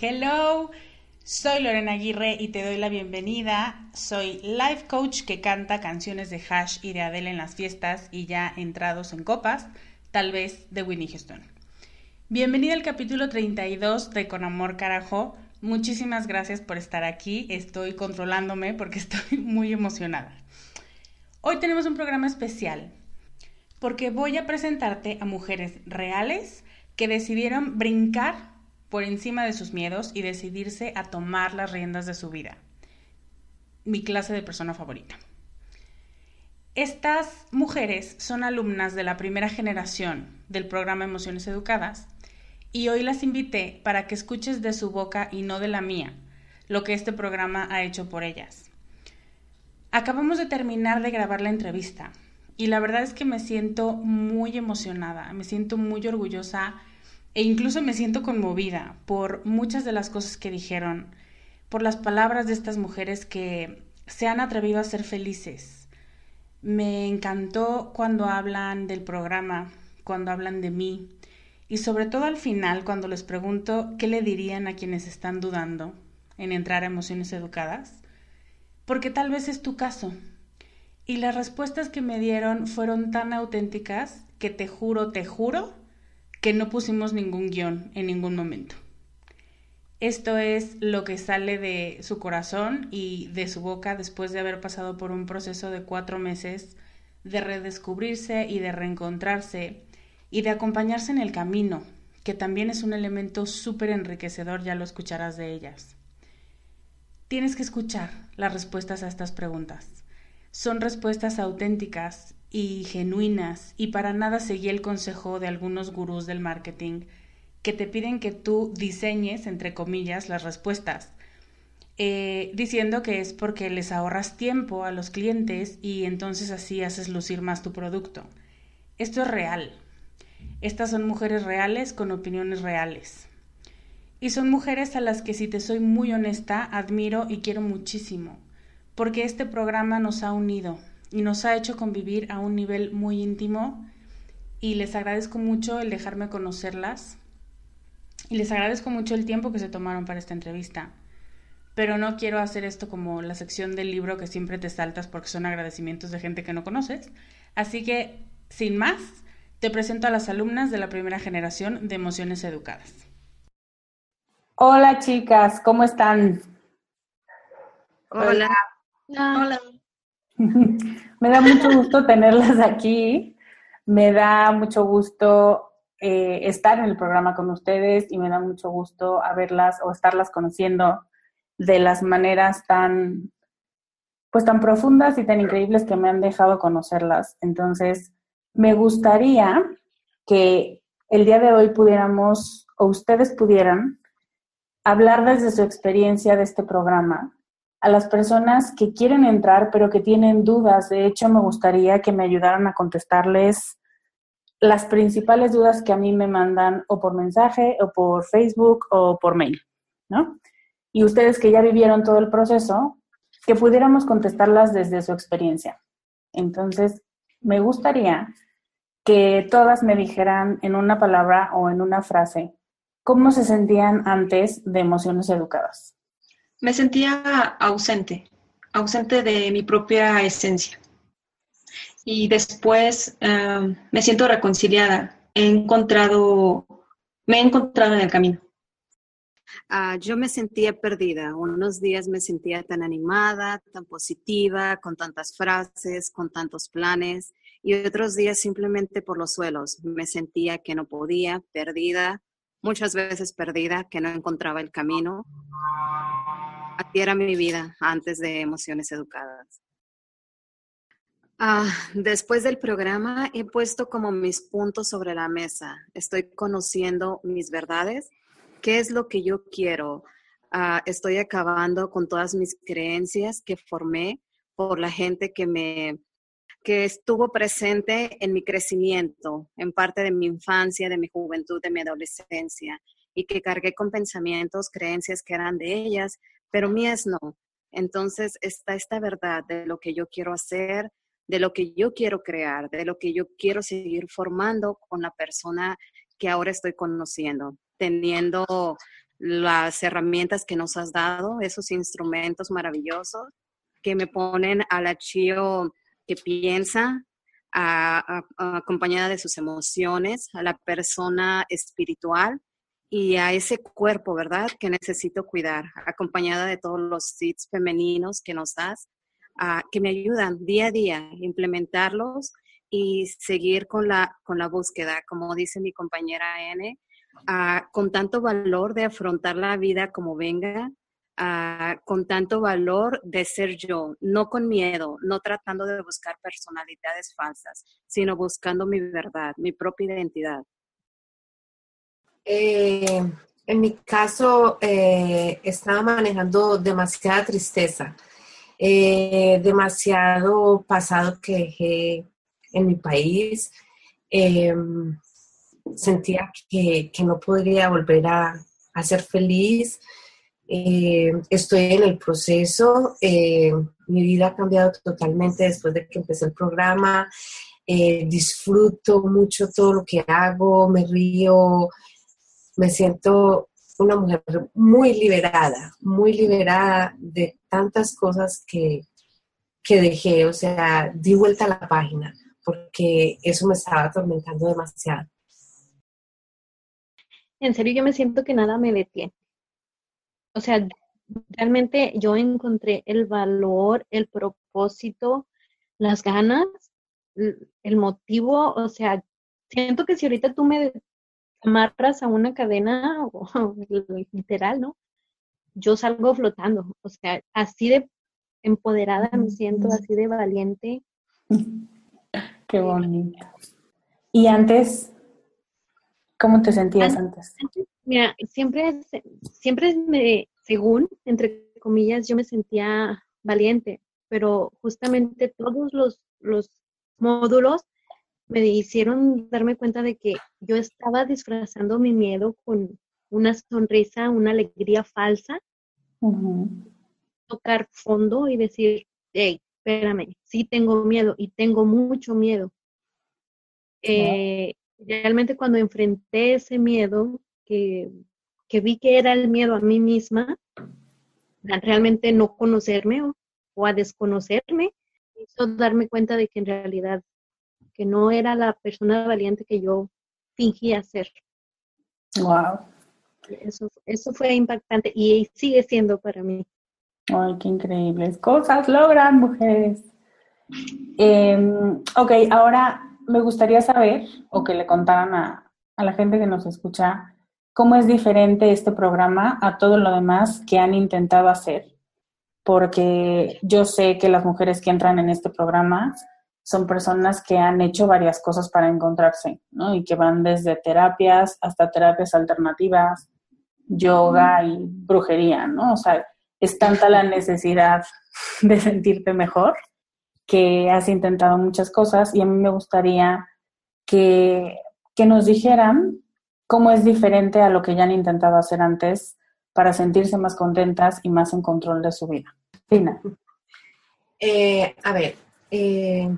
Hello, soy Lorena Aguirre y te doy la bienvenida. Soy life coach que canta canciones de Hash y de Adele en las fiestas y ya entrados en copas tal vez de Winnie Houston. Bienvenida al capítulo 32 de Con Amor Carajo. Muchísimas gracias por estar aquí. Estoy controlándome porque estoy muy emocionada. Hoy tenemos un programa especial porque voy a presentarte a mujeres reales que decidieron brincar por encima de sus miedos y decidirse a tomar las riendas de su vida. Mi clase de persona favorita. Estas mujeres son alumnas de la primera generación del programa Emociones Educadas y hoy las invité para que escuches de su boca y no de la mía lo que este programa ha hecho por ellas. Acabamos de terminar de grabar la entrevista y la verdad es que me siento muy emocionada, me siento muy orgullosa e incluso me siento conmovida por muchas de las cosas que dijeron, por las palabras de estas mujeres que se han atrevido a ser felices, me encantó cuando hablan del programa, cuando hablan de mí y sobre todo al final cuando les pregunto qué le dirían a quienes están dudando en entrar a emociones educadas, porque tal vez es tu caso. Y las respuestas que me dieron fueron tan auténticas que te juro, te juro, que no pusimos ningún guion en ningún momento. Esto es lo que sale de su corazón y de su boca después de haber pasado por un proceso de cuatro meses de redescubrirse y de reencontrarse y de acompañarse en el camino, que también es un elemento súper enriquecedor, ya lo escucharás de ellas. Tienes que escuchar las respuestas a estas preguntas. Son respuestas auténticas y genuinas y para nada seguí el consejo de algunos gurús del marketing que te piden que tú diseñes, entre comillas, las respuestas, eh, diciendo que es porque les ahorras tiempo a los clientes y entonces así haces lucir más tu producto. Esto es real. Estas son mujeres reales con opiniones reales. Y son mujeres a las que, si te soy muy honesta, admiro y quiero muchísimo, porque este programa nos ha unido y nos ha hecho convivir a un nivel muy íntimo y les agradezco mucho el dejarme conocerlas y les agradezco mucho el tiempo que se tomaron para esta entrevista. Pero no quiero hacer esto como la sección del libro que siempre te saltas porque son agradecimientos de gente que no conoces. Así que, sin más, te presento a las alumnas de la primera generación de Emociones Educadas. Hola chicas, ¿cómo están? Hola. Hola. Me da mucho gusto tenerlas aquí. Me da mucho gusto eh, estar en el programa con ustedes y me da mucho gusto haberlas o estarlas conociendo de las maneras tan, pues tan profundas y tan increíbles que me han dejado conocerlas. Entonces, me gustaría que el día de hoy pudiéramos, o ustedes pudieran, hablar desde su experiencia de este programa a las personas que quieren entrar pero que tienen dudas. De hecho, me gustaría que me ayudaran a contestarles las principales dudas que a mí me mandan o por mensaje o por Facebook o por mail, ¿no? Y ustedes que ya vivieron todo el proceso, que pudiéramos contestarlas desde su experiencia. Entonces, me gustaría que todas me dijeran en una palabra o en una frase cómo se sentían antes de emociones educadas. Me sentía ausente, ausente de mi propia esencia. Y después em, me siento reconciliada. He encontrado, me he encontrado en el camino. Ah, yo me sentía perdida. Unos días me sentía tan animada, tan positiva, con tantas frases, con tantos planes. Y otros días simplemente por los suelos. Me sentía que no podía, perdida, muchas veces perdida, que no encontraba el camino. Así era mi vida antes de Emociones Educadas. Ah, después del programa he puesto como mis puntos sobre la mesa. Estoy conociendo mis verdades, qué es lo que yo quiero. Ah, estoy acabando con todas mis creencias que formé por la gente que me que estuvo presente en mi crecimiento, en parte de mi infancia, de mi juventud, de mi adolescencia, y que cargué con pensamientos, creencias que eran de ellas, pero mías no. Entonces está esta verdad de lo que yo quiero hacer, de lo que yo quiero crear, de lo que yo quiero seguir formando con la persona que ahora estoy conociendo, teniendo las herramientas que nos has dado, esos instrumentos maravillosos que me ponen al achío que piensa, acompañada de sus emociones, a la persona espiritual y a ese cuerpo, ¿verdad? Que necesito cuidar, acompañada de todos los seeds femeninos que nos das, que me ayudan día a día a implementarlos y seguir con la, con la búsqueda, como dice mi compañera N, con tanto valor de afrontar la vida como venga, con tanto valor de ser yo, no con miedo, no tratando de buscar personalidades falsas, sino buscando mi verdad, mi propia identidad. Eh, en mi caso, eh, estaba manejando demasiada tristeza, eh, demasiado pasado que dejé en mi país. sentía que, no podría volver a, ser feliz. estoy en el proceso. mi vida ha cambiado totalmente después de que empecé el programa. disfruto mucho todo lo que hago, me río, me siento una mujer muy liberada, muy liberada de tantas cosas que, que dejé, o sea, di vuelta a la página, porque eso me estaba atormentando demasiado. En serio, yo me siento que nada me detiene. O sea, realmente yo encontré el valor, el propósito, las ganas, el motivo, o sea, siento que si ahorita tú me amarras a una cadena, o, literal, ¿no? Yo salgo flotando, o sea, así de empoderada me siento, así de valiente. Qué bonito. ¿Y antes? ¿Cómo te sentías antes? mira, siempre, siempre me, según, entre comillas, yo me sentía valiente, pero justamente todos los, los módulos me hicieron darme cuenta de que yo estaba disfrazando mi miedo con una sonrisa, una alegría falsa, tocar fondo y decir, hey, espérame, sí tengo miedo y tengo mucho miedo. Eh, realmente cuando enfrenté ese miedo, que, que, vi que era el miedo a mí misma, realmente no conocerme o, o a desconocerme, hizo darme cuenta de que en realidad que no era la persona valiente que yo fingía ser. Wow. Eso, eso fue impactante y sigue siendo para mí. Ay, qué increíbles cosas logran mujeres. Em, ok, ahora me gustaría saber o que le contaran a, a la gente que nos escucha cómo es diferente este programa a todo lo demás que han intentado hacer. Porque yo sé que las mujeres que entran en este programa son personas que han hecho varias cosas para encontrarse, ¿no? Y que van desde terapias hasta terapias alternativas, yoga y brujería, ¿no? O sea, es tanta la necesidad de sentirte mejor que has intentado muchas cosas y a mí me gustaría que, que nos dijeran cómo es diferente a lo que ya han intentado hacer antes para sentirse más contentas y más en control de su vida. Tina. Eh, a ver, eh,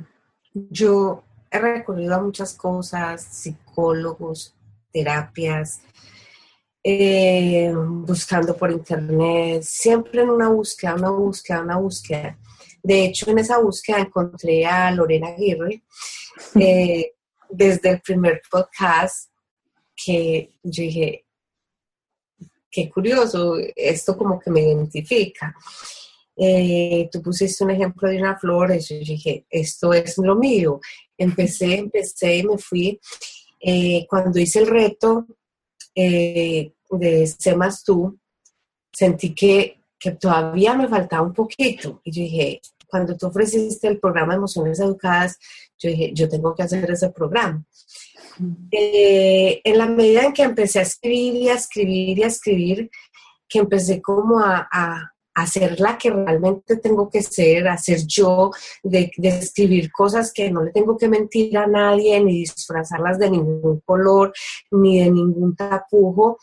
yo he recurrido a muchas cosas, psicólogos, terapias, eh, buscando por internet, siempre en una búsqueda, una búsqueda, una búsqueda. De hecho, en esa búsqueda encontré a Lorena Aguirre eh, desde el primer podcast que yo dije, qué curioso, esto como que me identifica. Eh, tú pusiste un ejemplo de una flor, y yo dije, esto es lo mío. Empecé, empecé y me fui. cuando hice el reto, eh, de Sé más tú, sentí que, que todavía me faltaba un poquito. Y yo dije, cuando tú ofreciste el programa Emociones Educadas, yo dije, yo tengo que hacer ese programa. Eh, en la medida en que empecé a escribir y a escribir y a escribir, que empecé como a, a, ser la que realmente tengo que ser, a ser yo, de, de, escribir cosas que no le tengo que mentir a nadie, ni disfrazarlas de ningún color, ni de ningún tapujo,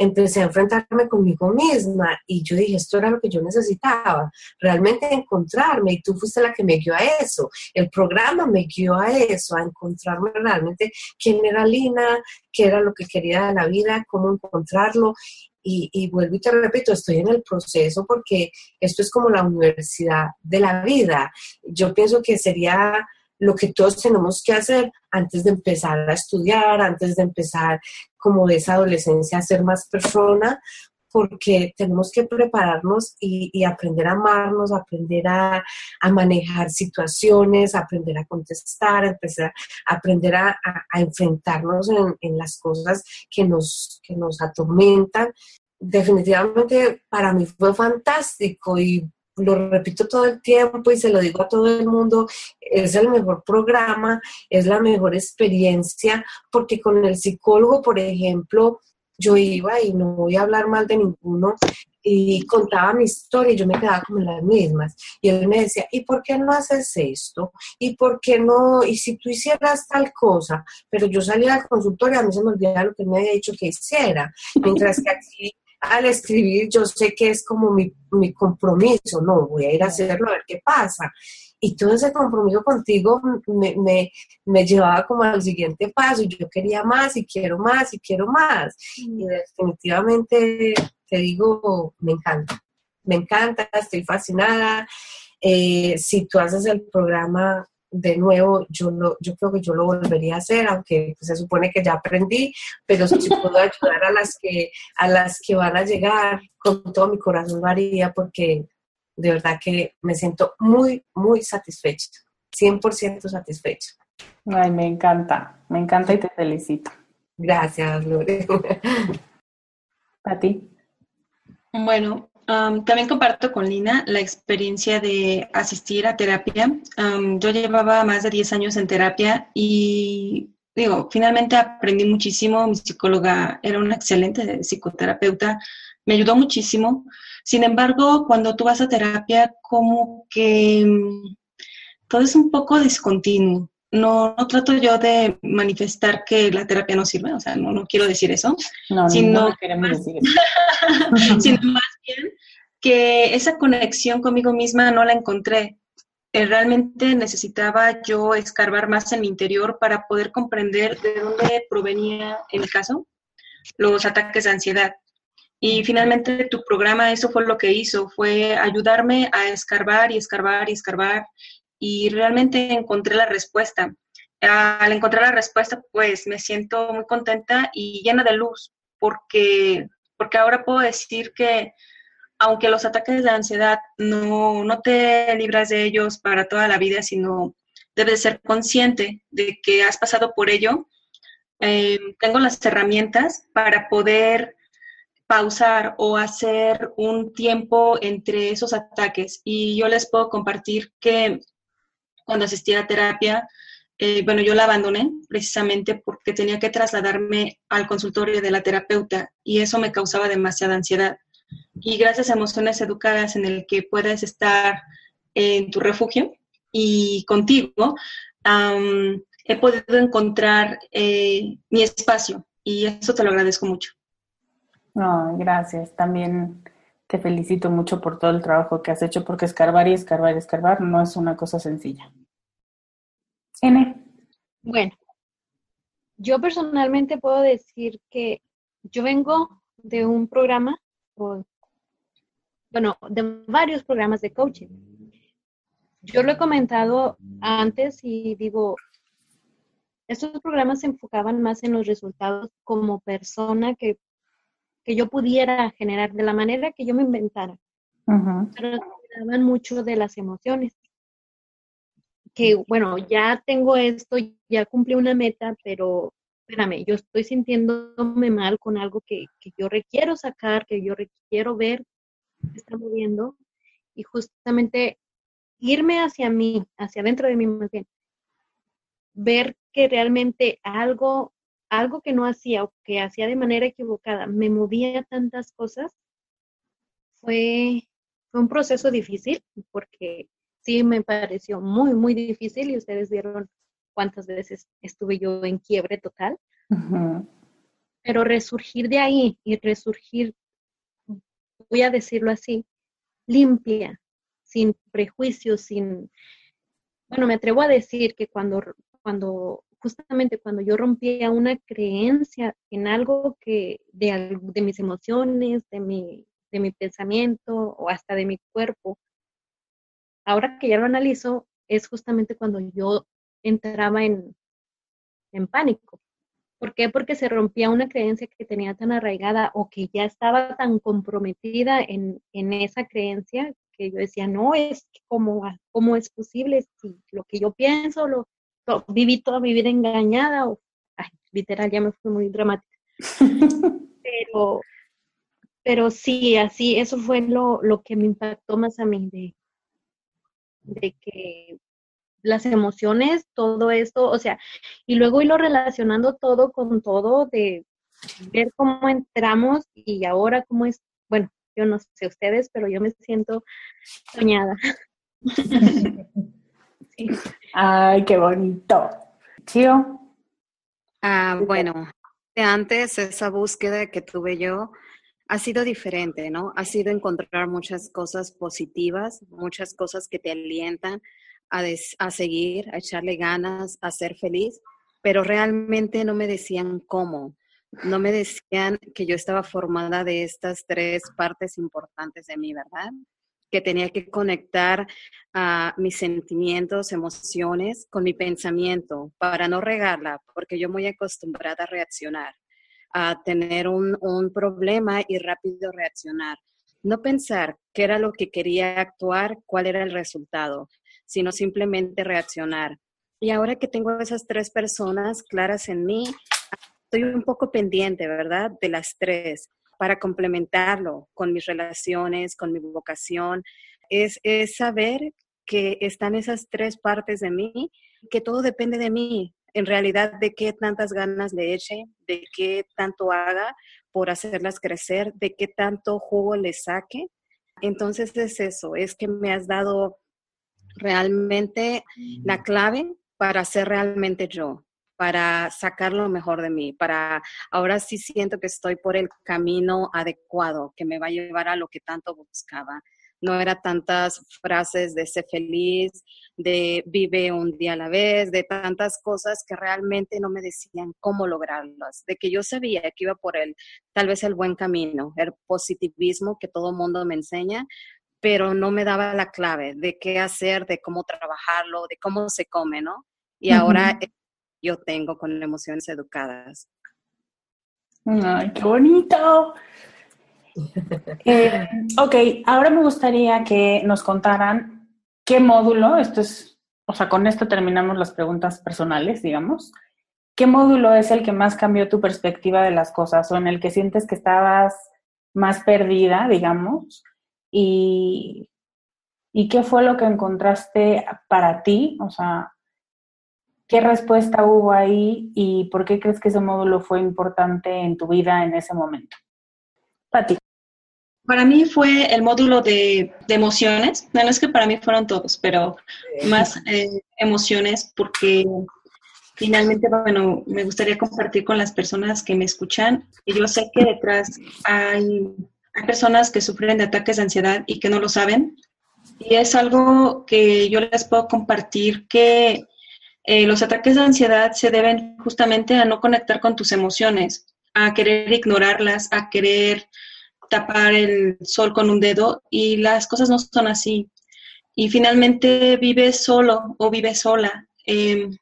empecé a enfrentarme conmigo misma y yo dije, esto era lo que yo necesitaba, realmente encontrarme. Y tú fuiste la que me guió a eso, el programa me guió a eso, a encontrarme realmente quién era Lina, qué era lo que quería de la vida, cómo encontrarlo y, y, vuelvo y te repito, estoy en el proceso porque esto es como la universidad de la vida. Yo pienso que sería lo que todos tenemos que hacer antes de empezar a estudiar, antes de empezar como esa adolescencia a ser más persona, porque tenemos que prepararnos y, aprender a amarnos, aprender a, manejar situaciones, aprender a contestar, aprender a, enfrentarnos en, en, las cosas que nos, que nos atormentan. Definitivamente para mí fue fantástico y lo repito todo el tiempo y se lo digo a todo el mundo, es el mejor programa, es la mejor experiencia, porque con el psicólogo, por ejemplo, yo iba y no voy a hablar mal de ninguno y contaba mi historia y yo me quedaba como las mismas. Y él me decía, ¿y por qué no haces esto? ¿Y por qué no? ¿Y si tú hicieras tal cosa? Pero yo salía al consultorio, a mí se me olvidaba lo que me había dicho que hiciera. Mientras que aquí al escribir yo sé que es como mi, mi, compromiso, no, voy a ir a hacerlo a ver qué pasa. Y todo ese compromiso contigo me, me, me llevaba como al siguiente paso y yo quería más y quiero más y quiero más. Y definitivamente te digo, me encanta, me encanta, estoy fascinada. Eh, si tú haces el programa de nuevo, yo, lo, yo creo que yo lo volvería a hacer, aunque pues, se supone que ya aprendí, pero si puedo ayudar a las, que, a las que van a llegar, con todo mi corazón lo haría, porque de verdad que me siento muy, muy satisfecha, 100% satisfecha. Ay, me encanta, me encanta y te felicito. Gracias, Lore. ¿A ti? Bueno, también comparto con Lina la experiencia de asistir a terapia. yo llevaba más de 10 años en terapia y digo, finalmente aprendí muchísimo. Mi psicóloga era una excelente psicoterapeuta, me ayudó muchísimo. Sin embargo, cuando tú vas a terapia, como que mm, todo es un poco discontinuo. No, no, trato yo de manifestar que la terapia no sirve, o sea, no, no quiero decir eso, no, sino, no queremos decir sino más bien que esa conexión conmigo misma no la encontré. eh, realmente necesitaba yo escarbar más en mi interior para poder comprender de dónde provenía, en mi caso, los ataques de ansiedad. Y finalmente tu programa, eso fue lo que hizo, fue ayudarme a escarbar y escarbar y escarbar y realmente encontré la respuesta. Al encontrar la respuesta, pues me siento muy contenta y llena de luz, porque, porque ahora puedo decir que aunque los ataques de ansiedad no, no te libras de ellos para toda la vida, sino debes ser consciente de que has pasado por ello, eh, tengo las herramientas para poder pausar o hacer un tiempo entre esos ataques. Y yo les puedo compartir que cuando asistí a terapia, eh, bueno, yo la abandoné precisamente porque tenía que trasladarme al consultorio de la terapeuta y eso me causaba demasiada ansiedad. Y gracias a emociones educadas en el que puedes estar en tu refugio y contigo, he podido encontrar eh, mi espacio y eso te lo agradezco mucho. No, gracias. También te felicito mucho por todo el trabajo que has hecho, porque escarbar y escarbar y escarbar no es una cosa sencilla. N. Bueno, yo personalmente puedo decir que yo vengo de un programa, bueno, de varios programas de coaching. Yo lo he comentado antes y digo, estos programas se enfocaban más en los resultados como persona que que yo pudiera generar de la manera que yo me inventara. Pero hablaban mucho de las emociones. Que bueno, ya tengo esto, ya cumplí una meta, pero espérame, yo estoy sintiéndome mal con algo que, que yo requiero sacar, que yo requiero ver que está moviendo y justamente irme hacia mí, hacia adentro de mí más bien, ver que realmente algo algo que no hacía o que hacía de manera equivocada me movía tantas cosas, fue, fue un proceso difícil porque sí me pareció muy, muy difícil y ustedes vieron cuántas veces estuve yo en quiebre total. Pero resurgir de ahí y resurgir, voy a decirlo así, limpia, sin prejuicios, sin... Bueno, me atrevo a decir que cuando, cuando justamente cuando yo rompía una creencia en algo que de, de mis emociones, de mi, de mi pensamiento o hasta de mi cuerpo, ahora que ya lo analizo, es justamente cuando yo entraba en, en pánico. ¿Por qué? Porque se rompía una creencia que tenía tan arraigada o que ya estaba tan comprometida en, en esa creencia que yo decía, no, es como, ¿cómo es posible si lo que yo pienso, lo, viví toda mi vida engañada, o, literal, ya me fue muy dramática. pero, pero sí, así, eso fue lo, lo que me impactó más a mí, de, de que las emociones, todo esto, o sea, y luego irlo relacionando todo con todo, de ver cómo entramos y ahora cómo es, bueno, yo no sé ustedes, pero yo me siento soñada. Ay, qué bonito. Chío. Ah, bueno, antes esa búsqueda que tuve yo ha sido diferente, ¿no? Ha sido encontrar muchas cosas positivas, muchas cosas que te alientan a, a seguir, a echarle ganas, a ser feliz, pero realmente no me decían cómo. No me decían que yo estaba formada de estas tres partes importantes de mí, ¿verdad? Que tenía que conectar a mis sentimientos, emociones con mi pensamiento para no regarla, porque yo muy acostumbrada a reaccionar, a tener un, un problema y rápido reaccionar. No pensar qué era lo que quería actuar, cuál era el resultado, sino simplemente reaccionar. Y ahora que tengo esas tres personas claras en mí, estoy un poco pendiente, ¿verdad? De las tres para complementarlo con mis relaciones, con mi vocación, es, saber que están esas tres partes de mí, que todo depende de mí, en realidad de qué tantas ganas le eche, de qué tanto haga por hacerlas crecer, de qué tanto jugo le saque. Entonces es eso, es que me has dado realmente la clave para ser realmente yo, para sacar lo mejor de mí, para ahora sí siento que estoy por el camino adecuado que me va a llevar a lo que tanto buscaba. no era tantas frases de ser feliz, de vive un día a la vez, de tantas cosas que realmente no me decían cómo lograrlas, de que yo sabía que iba por el, tal vez el buen camino, el positivismo que todo mundo me enseña, pero no me daba la clave de qué hacer, de cómo trabajarlo, de cómo se come, ¿no? Y ahora yo tengo con emociones educadas. ¡Ay, qué bonito! Eh, ok, ahora me gustaría que nos contaran qué módulo, esto es, o sea, con esto terminamos las preguntas personales, digamos. ¿Qué módulo es el que más cambió tu perspectiva de las cosas o en el que sientes que estabas más perdida, digamos? Y, ¿Y qué fue lo que encontraste para ti? O sea, ¿qué respuesta hubo ahí y por qué crees que ese módulo fue importante en tu vida en ese momento? Pati. Para mí fue el módulo de, emociones. No, es que para mí fueron todos, pero más eh, emociones porque finalmente, bueno, me gustaría compartir con las personas que me escuchan. Y yo sé que detrás hay, hay personas que sufren de ataques de ansiedad y que no lo saben. Y es algo que yo les puedo compartir que eh, los ataques de ansiedad se deben justamente a no conectar con tus emociones, a querer ignorarlas, a querer tapar el sol con un dedo y las cosas no son así. Y finalmente vives solo o vives sola em,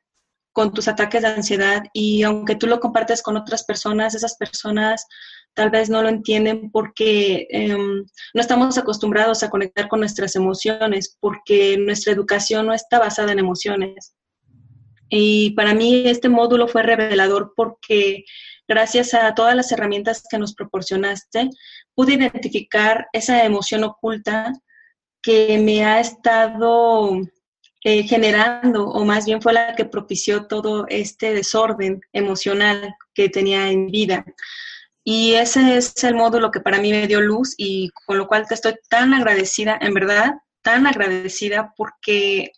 con tus ataques de ansiedad y aunque tú lo compartes con otras personas, esas personas tal vez no lo entienden porque em, no estamos acostumbrados a conectar con nuestras emociones, porque nuestra educación no está basada en emociones. Y para mí este módulo fue revelador porque gracias a todas las herramientas que nos proporcionaste, pude identificar esa emoción oculta que me ha estado eh, generando, o más bien fue la que propició todo este desorden emocional que tenía en vida. Y ese es el módulo que para mí me dio luz y con lo cual te estoy tan agradecida, en verdad, tan agradecida porque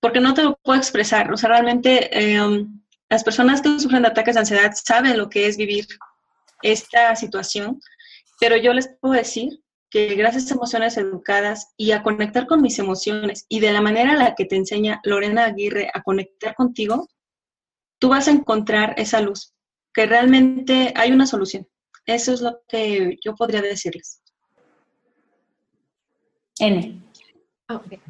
porque no te lo puedo expresar. O sea, realmente em, las personas que sufren de ataques de ansiedad saben lo que es vivir esta situación, pero yo les puedo decir que gracias a emociones educadas y a conectar con mis emociones y de la manera en la que te enseña Lorena Aguirre a conectar contigo, tú vas a encontrar esa luz, que realmente hay una solución. Eso es lo que yo podría decirles. N. Okay.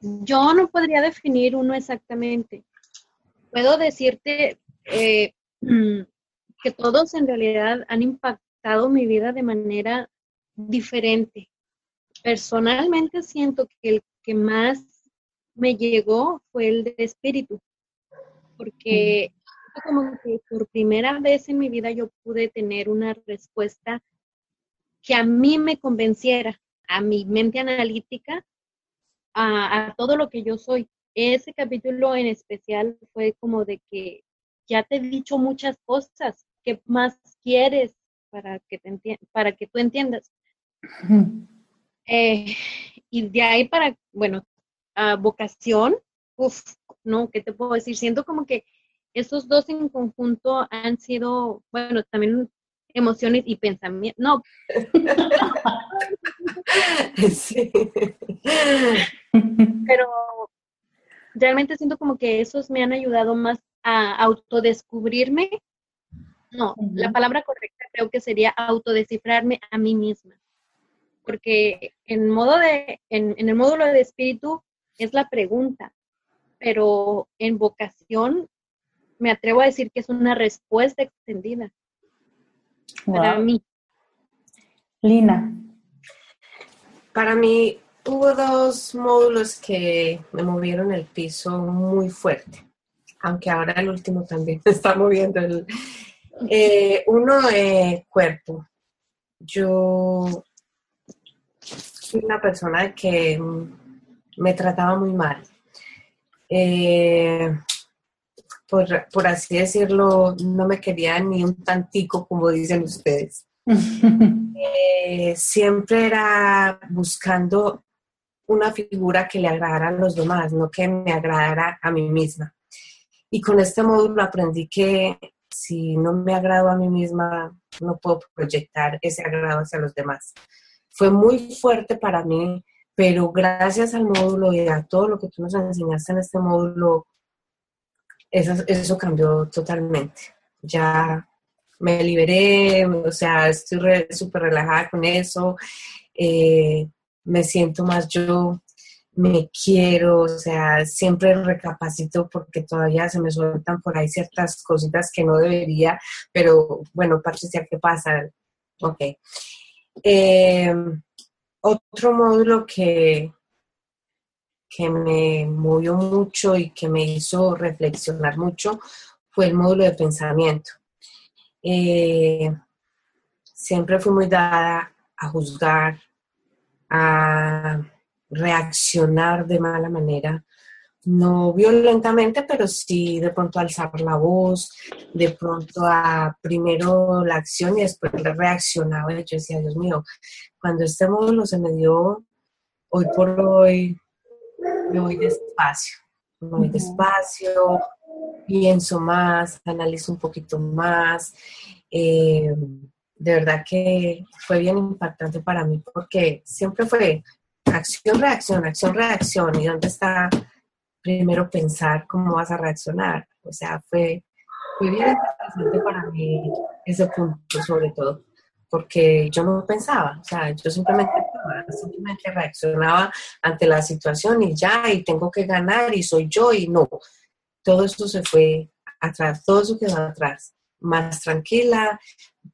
Yo no podría definir uno exactamente. Puedo decirte eh, que todos en realidad han impactado mi vida de manera diferente. Personalmente siento que el que más me llegó fue el de espíritu, porque como que por primera vez en mi vida yo pude tener una respuesta que a mí me convenciera, a mi mente analítica, a, todo lo que yo soy. Ese capítulo en especial fue como de que ya te he dicho muchas cosas, ¿qué más quieres para que, te para que tú entiendas? Eh, y de ahí para, bueno, a vocación, uff, no, ¿qué te puedo decir? Siento como que esos dos en conjunto han sido, bueno, también emociones y pensamientos. No. sí. Pero realmente siento como que esos me han ayudado más a autodescubrirme. No, la palabra correcta creo que sería autodescifrarme a mí misma. Porque en modo de, en, el módulo de espíritu es la pregunta, pero en vocación me atrevo a decir que es una respuesta extendida para mí. Lina. Para mí hubo dos módulos que me movieron el piso muy fuerte, aunque ahora el último también me está moviendo el... Eh, uno, de cuerpo. Yo soy una persona que me trataba muy mal. Eh, por, así decirlo, no me quería ni un tantico, como dicen ustedes. Eh, siempre era buscando una figura que le agradara a los demás, no que me agradara a mí misma. Y con este módulo aprendí que si no me agrado a mí misma, no puedo proyectar ese agrado hacia los demás. fue muy fuerte para mí, pero gracias al módulo y a todo lo que tú nos enseñaste en este módulo, eso, eso cambió totalmente. Ya me liberé, o sea, estoy súper relajada con eso, eh, me siento más yo, me quiero, o sea, siempre recapacito porque todavía se me sueltan por ahí ciertas cositas que no debería, pero bueno, Patricia, ¿qué pasa? Ok. Eh, otro módulo que, que me movió mucho y que me hizo reflexionar mucho fue el módulo de pensamiento. Eh, siempre fui muy dada a juzgar, a reaccionar de mala manera, no violentamente, pero sí de pronto alzar la voz, de pronto a primero la acción y después reaccionaba. Yo decía, Dios mío, cuando este módulo se me dio, hoy por hoy me voy despacio, me voy despacio, pienso más, analizo un poquito más. Eh, de verdad que fue bien impactante para mí porque siempre fue acción, reacción, acción, reacción. ¿Y dónde está primero pensar cómo vas a reaccionar? O sea, fue, fue bien interesante para mí ese punto sobre todo, porque yo no pensaba, o sea, yo simplemente, simplemente reaccionaba ante la situación y ya, y tengo que ganar y soy yo y no. Todo eso se fue atrás, todo eso quedó atrás, más tranquila,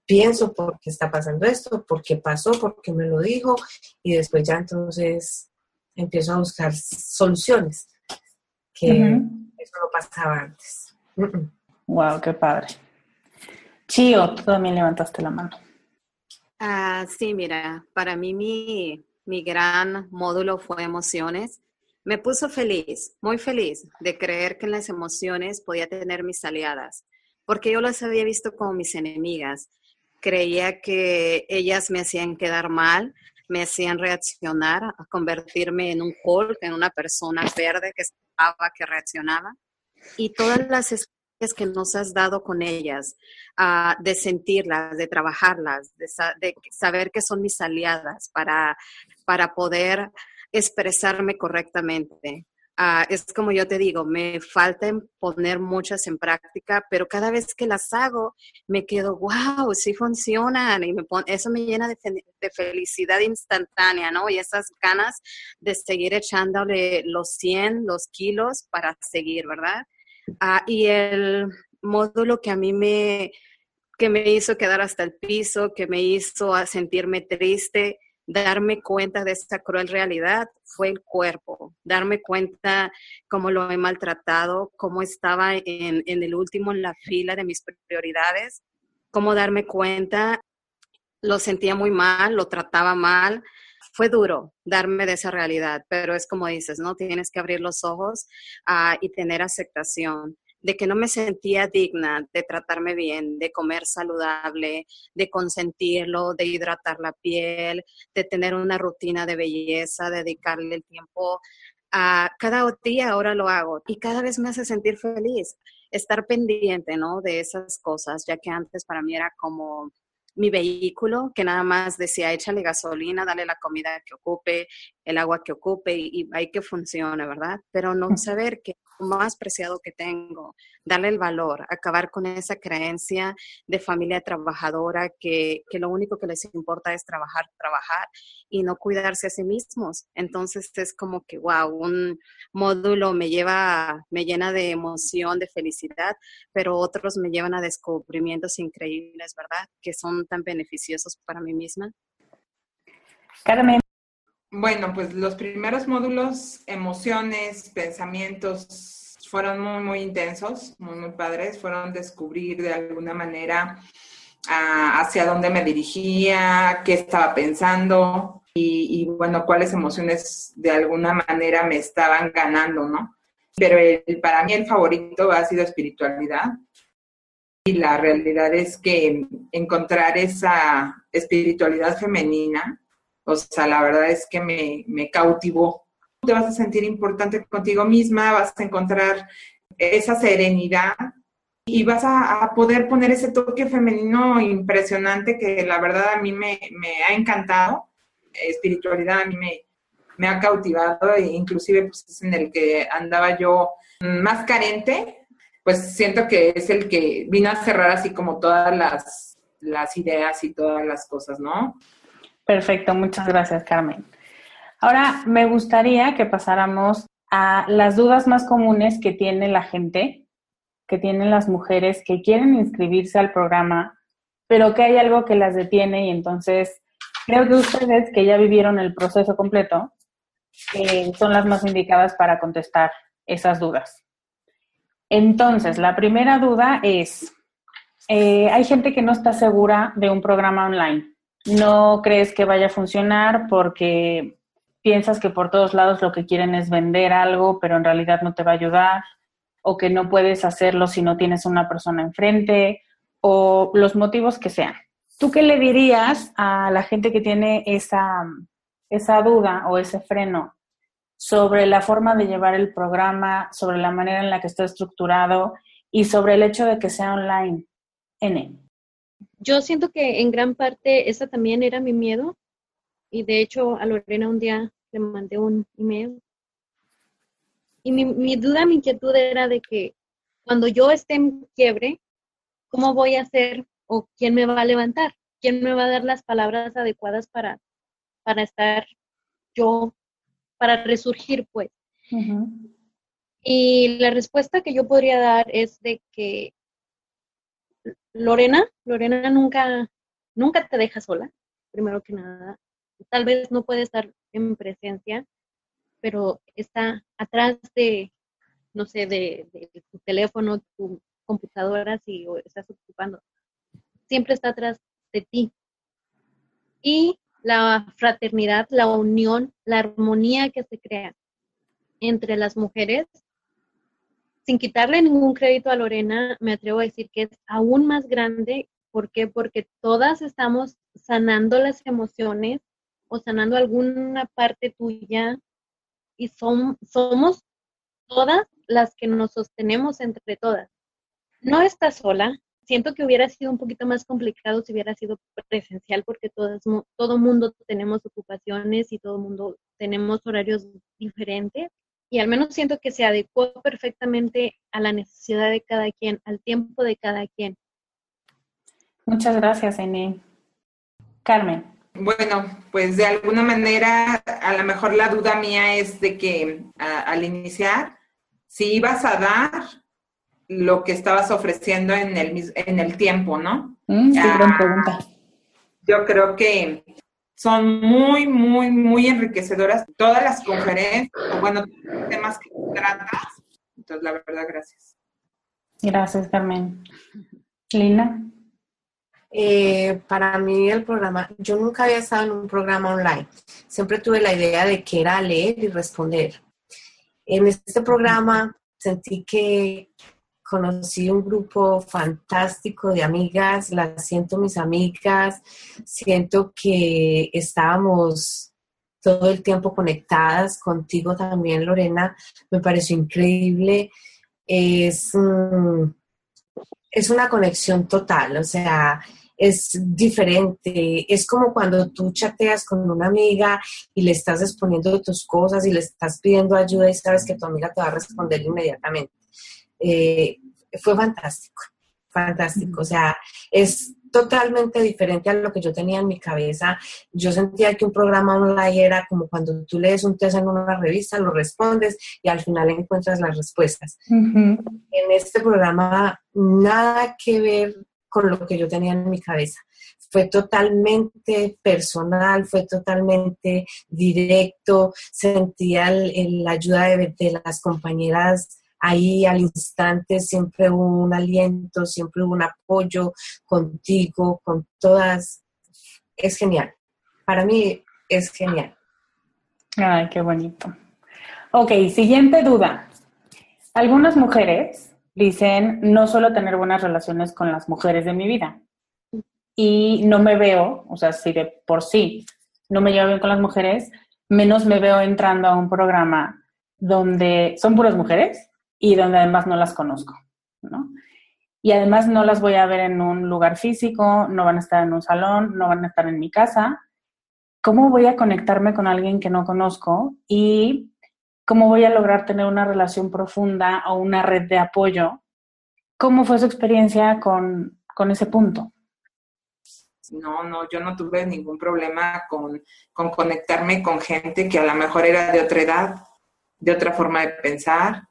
pienso por qué está pasando esto, por qué pasó, por qué me lo dijo, y después ya entonces empiezo a buscar soluciones, que eso no pasaba antes. Wow, qué padre. Chío, tú también levantaste la mano. Ah, sí, mira, para mí mi, mi gran módulo fue emociones. Me puso feliz, muy feliz, de creer que en las emociones podía tener mis aliadas, porque yo las había visto como mis enemigas creía que ellas me hacían quedar mal, me hacían reaccionar, convertirme en un Hulk, en una persona verde que estaba, que reaccionaba. Y todas las que nos has dado con ellas, uh, de sentirlas, de trabajarlas, de, saber que son mis aliadas para, para poder expresarme correctamente. Ah, es como yo te digo, me falta poner muchas en práctica, pero cada vez que las hago me quedo, wow, sí funcionan y me eso me llena de, felicidad instantánea, ¿no? Y esas ganas de seguir echándole los 100, los kilos para seguir, ¿verdad? Ah, y el módulo que a mí me, que me hizo quedar hasta el piso, que me hizo sentirme triste, darme cuenta de esta cruel realidad fue el cuerpo, darme cuenta cómo lo he maltratado, cómo estaba en, el último en la fila de mis prioridades, cómo darme cuenta, lo sentía muy mal, lo trataba mal. Fue duro darme de esa realidad, pero es como dices, ¿no? Tienes que abrir los ojos ah, y tener aceptación de que no me sentía digna de tratarme bien, de comer saludable, de consentirlo, de hidratar la piel, de tener una rutina de belleza, dedicarle el tiempo a cada día ahora lo hago y cada vez me hace sentir feliz estar pendiente, ¿no? De esas cosas, ya que antes para mí era como mi vehículo, que nada más decía, échale gasolina, dale la comida que ocupe, el agua que ocupe y, hay que funcione, ¿verdad? Pero no saber que más preciado que tengo, darle el valor, acabar con esa creencia de familia trabajadora que, que lo único que les importa es trabajar, trabajar y no cuidarse a sí mismos. Entonces es como que, wow, un módulo me lleva, me llena de emoción, de felicidad, pero otros me llevan a descubrimientos increíbles, ¿verdad? Que son tan beneficiosos para mí misma. Carmen. Bueno, pues los primeros módulos, emociones, pensamientos, fueron muy, muy intensos, muy, muy padres. Fueron descubrir de alguna manera ah, hacia dónde me dirigía, qué estaba pensando y, bueno, cuáles emociones de alguna manera me estaban ganando, ¿no? Pero para mí el favorito ha sido espiritualidad. Y la realidad es que encontrar esa espiritualidad femenina o sea, la verdad es que me, me cautivó. Te vas a sentir importante contigo misma, vas a encontrar esa serenidad y vas a, poder poner ese toque femenino impresionante que la verdad a mí me, me, ha encantado. espiritualidad a mí me, me ha cautivado e inclusive pues, es en el que andaba yo más carente, pues siento que es el que vino a cerrar así como todas las, las ideas y todas las cosas, ¿no? Perfecto, muchas gracias Carmen. Ahora me gustaría que pasáramos a las dudas más comunes que tiene la gente, que tienen las mujeres que quieren inscribirse al programa, pero que hay algo que las detiene y entonces creo que ustedes que ya vivieron el proceso completo eh, son las más indicadas para contestar esas dudas. Entonces, la primera duda es, eh, hay gente que no está segura de un programa online. No crees que vaya a funcionar porque piensas que por todos lados lo que quieren es vender algo, pero en realidad no te va a ayudar, o que no puedes hacerlo si no tienes una persona enfrente, o los motivos que sean. ¿Tú qué le dirías a la gente que tiene esa, esa duda o ese freno sobre la forma de llevar el programa, sobre la manera en la que está estructurado y sobre el hecho de que sea online. N. Yo siento que en gran parte esa también era mi miedo y de hecho a Lorena un día le mandé un email y mi, mi duda, mi inquietud era de que cuando yo esté en quiebre, ¿cómo voy a hacer o quién me va a levantar? ¿Quién me va a dar las palabras adecuadas para, para estar yo para resurgir, pues. Y la respuesta que yo podría dar es de que Lorena, Lorena nunca, nunca te deja sola, primero que nada. Tal vez no puede estar en presencia, pero está atrás de, no sé, de, tu teléfono, tu computadora, si estás ocupando. Siempre está atrás de ti. Y la fraternidad, la unión, la armonía que se crea entre las mujeres, sin quitarle ningún crédito a Lorena, me atrevo a decir que es aún más grande. ¿Por qué? Porque todas estamos sanando las emociones o sanando alguna parte tuya y somos todas las que nos sostenemos entre todas. No estás sola, siento que hubiera sido un poquito más complicado si hubiera sido presencial porque todos, todo mundo tenemos ocupaciones y todo mundo tenemos horarios diferentes y al menos siento que se adecuó perfectamente a la necesidad de cada quien, al tiempo de cada quien. Muchas gracias, Ene. Carmen. Bueno, pues de alguna manera, a lo mejor la duda mía es de que al iniciar, si ibas a dar lo que estabas ofreciendo en el, en el tiempo, ¿no? Mm, gran pregunta. Yo creo que son muy, muy, muy enriquecedoras todas las conferencias, bueno, temas que tratas. Entonces, la verdad, gracias. Gracias, Carmen. Lina. Eh, para mí el programa, yo nunca había estado en un programa online. Siempre tuve la idea de que era leer y responder. En este programa sentí que conocí un grupo fantástico de amigas, las siento mis amigas, siento que estábamos todo el tiempo conectadas contigo también, Lorena, me pareció increíble. Es, es una conexión total, o sea, es diferente. Es como cuando tú chateas con una amiga y le estás exponiendo tus cosas y le estás pidiendo ayuda y sabes que tu amiga te va a responder inmediatamente. Eh, fue fantástico, fantástico. O sea, es totalmente diferente a lo que yo tenía en mi cabeza. Yo sentía que un programa online era como cuando tú lees un test en una revista, lo respondes y al final encuentras las respuestas. En este programa, nada que ver con lo que yo tenía en mi cabeza. Fue totalmente personal, fue totalmente directo, sentía la ayuda de, de las compañeras ahí al instante siempre hubo un aliento, siempre hubo un apoyo contigo, con todas. Es genial. Para mí es genial. Ay, qué bonito. Ok, siguiente duda. Algunas mujeres dicen, no suelo tener buenas relaciones con las mujeres de mi vida. Y no me veo, o sea, si de por sí no me llevo bien con las mujeres, menos me veo entrando a un programa donde son puras mujeres y donde además no las conozco, ¿no? Y además no las voy a ver en un lugar físico, no van a estar en un salón, no van a estar en mi casa. ¿cómo voy a conectarme con alguien que no conozco? Y cómo voy a lograr tener una relación profunda o una red de apoyo. ¿Cómo fue su experiencia con, con ese punto? No, no, yo no tuve ningún problema con, con, conectarme con gente que a lo mejor era de otra edad, de otra forma de pensar,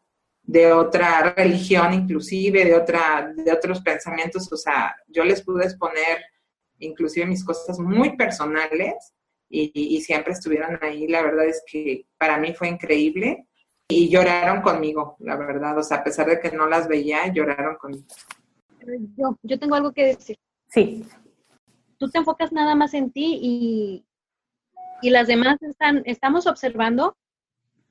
de otra religión inclusive, de, otra, de otros pensamientos. O sea, yo les pude exponer inclusive mis cosas muy personales y, siempre estuvieron ahí. La verdad es que para mí fue increíble y lloraron conmigo, la verdad. O sea, a pesar de que no las veía, lloraron conmigo. Yo, yo tengo algo que decir. Sí. Tú te enfocas nada más en ti y, y las demás están, estamos observando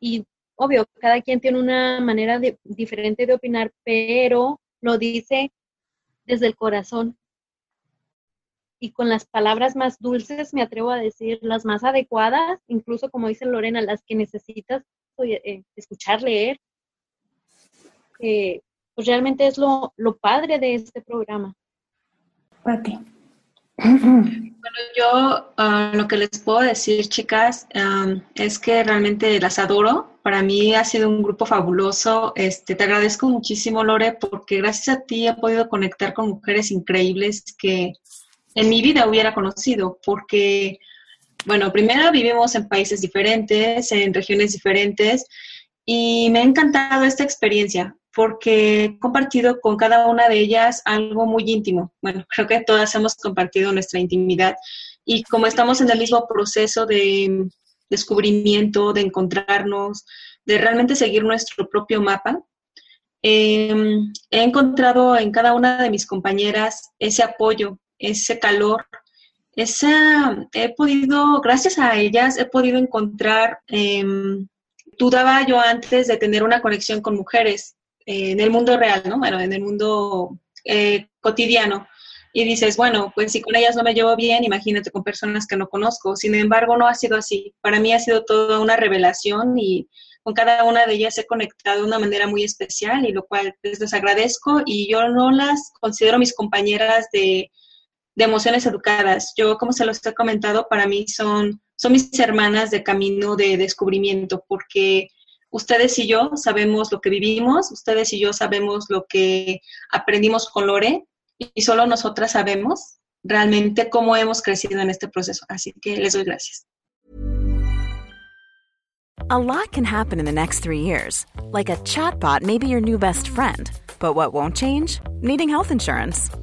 y obvio, cada quien tiene una manera diferente de opinar, pero lo dice desde el corazón y con las palabras más dulces, me atrevo a decir, las más adecuadas, incluso como dice Lorena, las que necesitas eh, escuchar, leer. Eh, pues realmente es lo, padre de este programa. Ti. Bueno, yo ah, lo que les puedo decir, chicas, es que realmente las adoro. Para mí ha sido un grupo fabuloso. Este, te agradezco muchísimo, Lore, porque gracias a ti he podido conectar con mujeres increíbles que en mi vida hubiera conocido, porque, bueno, primero vivimos en países diferentes, en regiones diferentes, y me ha encantado esta experiencia porque he compartido con cada una de ellas algo muy íntimo. Bueno, creo que todas hemos compartido nuestra intimidad y como estamos en el mismo proceso de descubrimiento, de encontrarnos, de realmente seguir nuestro propio mapa, em, he encontrado en cada una de mis compañeras ese apoyo, ese calor, esa, he podido, gracias a ellas, he podido encontrar, eh, dudaba yo antes de tener una conexión con mujeres en el mundo real, ¿no? Bueno, en el mundo eh, cotidiano. Y dices, bueno, pues si con ellas no me llevo bien, imagínate con personas que no conozco. Sin embargo, no ha sido así. Para mí ha sido toda una revelación y con cada una de ellas he conectado de una manera muy especial y lo cual pues, les agradezco y yo no las considero mis compañeras de, de emociones educadas. Yo, como se los he comentado, para mí son, son mis hermanas de camino de descubrimiento, porque ustedes y yo sabemos lo que vivimos, ustedes y yo sabemos lo que aprendimos con Lore, y solo nosotras sabemos realmente cómo hemos crecido en este proceso. Así que les doy gracias. A lot can happen in the next three years. Like a chatbot may be your new best friend. But what won't change? Needing health insurance.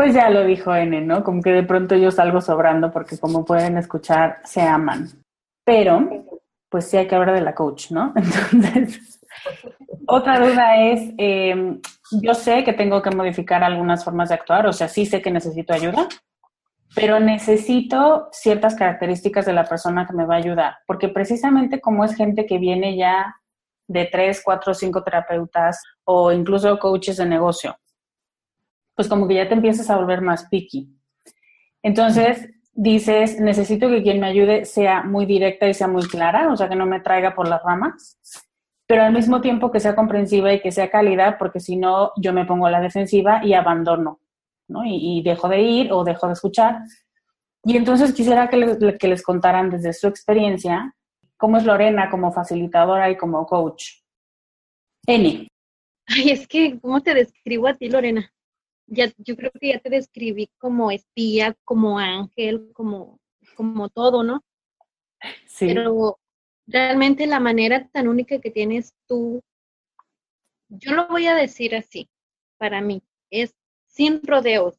Pues ya lo dijo N, ¿no? Como que de pronto yo salgo sobrando porque como pueden escuchar, se aman. Pero, pues sí hay que hablar de la coach, ¿no? Entonces, otra duda es, eh, yo sé que tengo que modificar algunas formas de actuar, o sea, sí sé que necesito ayuda, pero necesito ciertas características de la persona que me va a ayudar, porque precisamente como es gente que viene ya de tres, cuatro, cinco terapeutas o incluso coaches de negocio, pues como que ya te empiezas a volver más picky. Entonces, dices, necesito que quien me ayude sea muy directa y sea muy clara, o sea, que no me traiga por las ramas, pero al mismo tiempo que sea comprensiva y que sea cálida, porque si no, yo me pongo a la defensiva y abandono, ¿no? Y, dejo de ir o dejo de escuchar. Y entonces quisiera que, les, que les contaran desde su experiencia cómo es Lorena como facilitadora y como coach. N. Ay, es que, ¿cómo te describo a ti, Lorena? Ya, yo creo que ya te describí como espía, como ángel, como, como todo, ¿no? Sí. Pero realmente la manera tan única que tienes tú, yo lo voy a decir así, para mí, es sin rodeos,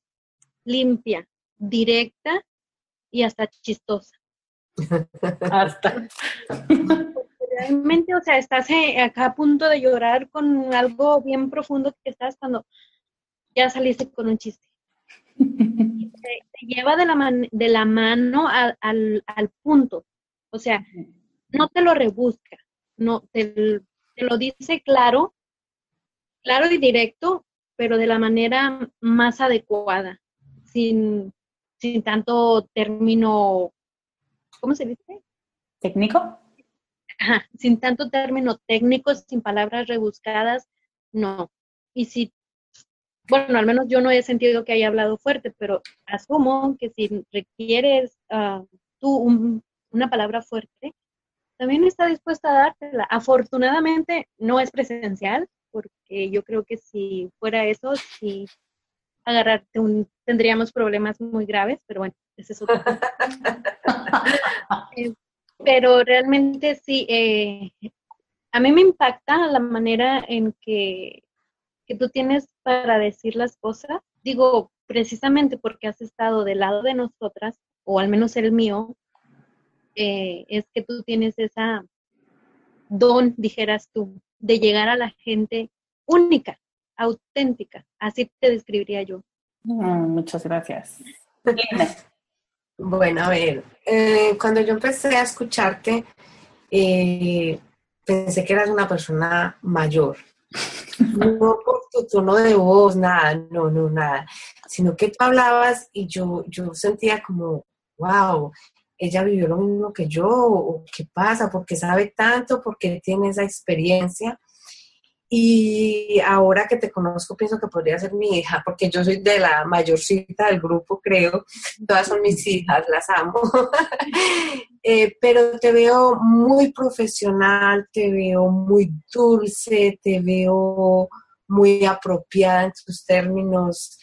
limpia, directa y hasta chistosa. hasta. Realmente, o sea, estás eh, acá a punto de llorar con algo bien profundo que estás cuando ya saliste con un chiste. te, lleva de la, de la mano al, al, punto. O sea, no te lo rebusca, no te, te lo dice claro, claro y directo, pero de la manera más adecuada, sin, sin tanto término, ¿cómo se dice? ¿Técnico? Ajá, sin tanto término técnico, sin palabras rebuscadas, no. Y si, bueno, al menos yo no he sentido que haya hablado fuerte, pero asumo que si requieres ah, tú una palabra fuerte, también está dispuesta a dártela. Afortunadamente no es presencial, porque yo creo que si fuera eso, si agarrarte un, tendríamos problemas muy graves, pero bueno, ese es otro. Eh, pero realmente sí, eh, a mí me impacta la manera en que, que tú tienes para decir las cosas. Digo, precisamente porque has estado del lado de nosotras, o al menos el mío, eh, es que tú tienes esa don, dijeras tú, de llegar a la gente única, auténtica. Así te describiría yo. Mm, muchas gracias. bueno, a ver, eh, cuando yo empecé a escucharte, eh, pensé que eras una persona mayor. No por tu tono de voz, nada, no, no, nada, sino que tú hablabas y yo, yo sentía como, wow, ella vivió lo mismo que yo, qué pasa, porque sabe tanto, porque tiene esa experiencia. Y ahora que te conozco, pienso que podría ser mi hija, porque yo soy de la mayorcita del grupo, creo. Todas son mis hijas, las amo. Eh, pero te veo muy profesional, te veo muy dulce, te veo muy apropiada en tus términos.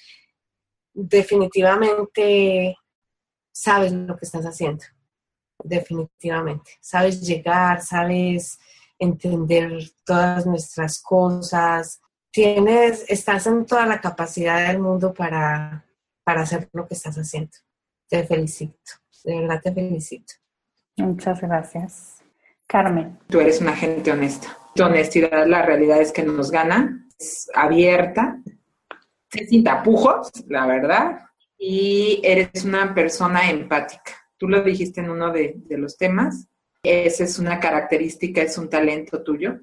Definitivamente sabes lo que estás haciendo, definitivamente. Sabes llegar, sabes entender todas nuestras cosas. Tienes, estás en toda la capacidad del mundo para, para hacer lo que estás haciendo. Te felicito, de verdad te felicito. Muchas gracias. Carmen. Tú eres una gente honesta. Tu honestidad, la realidad es que nos gana, es abierta, sin tapujos, la verdad, y eres una persona empática. Tú lo dijiste en uno de, los temas. Esa es una característica, es un talento tuyo.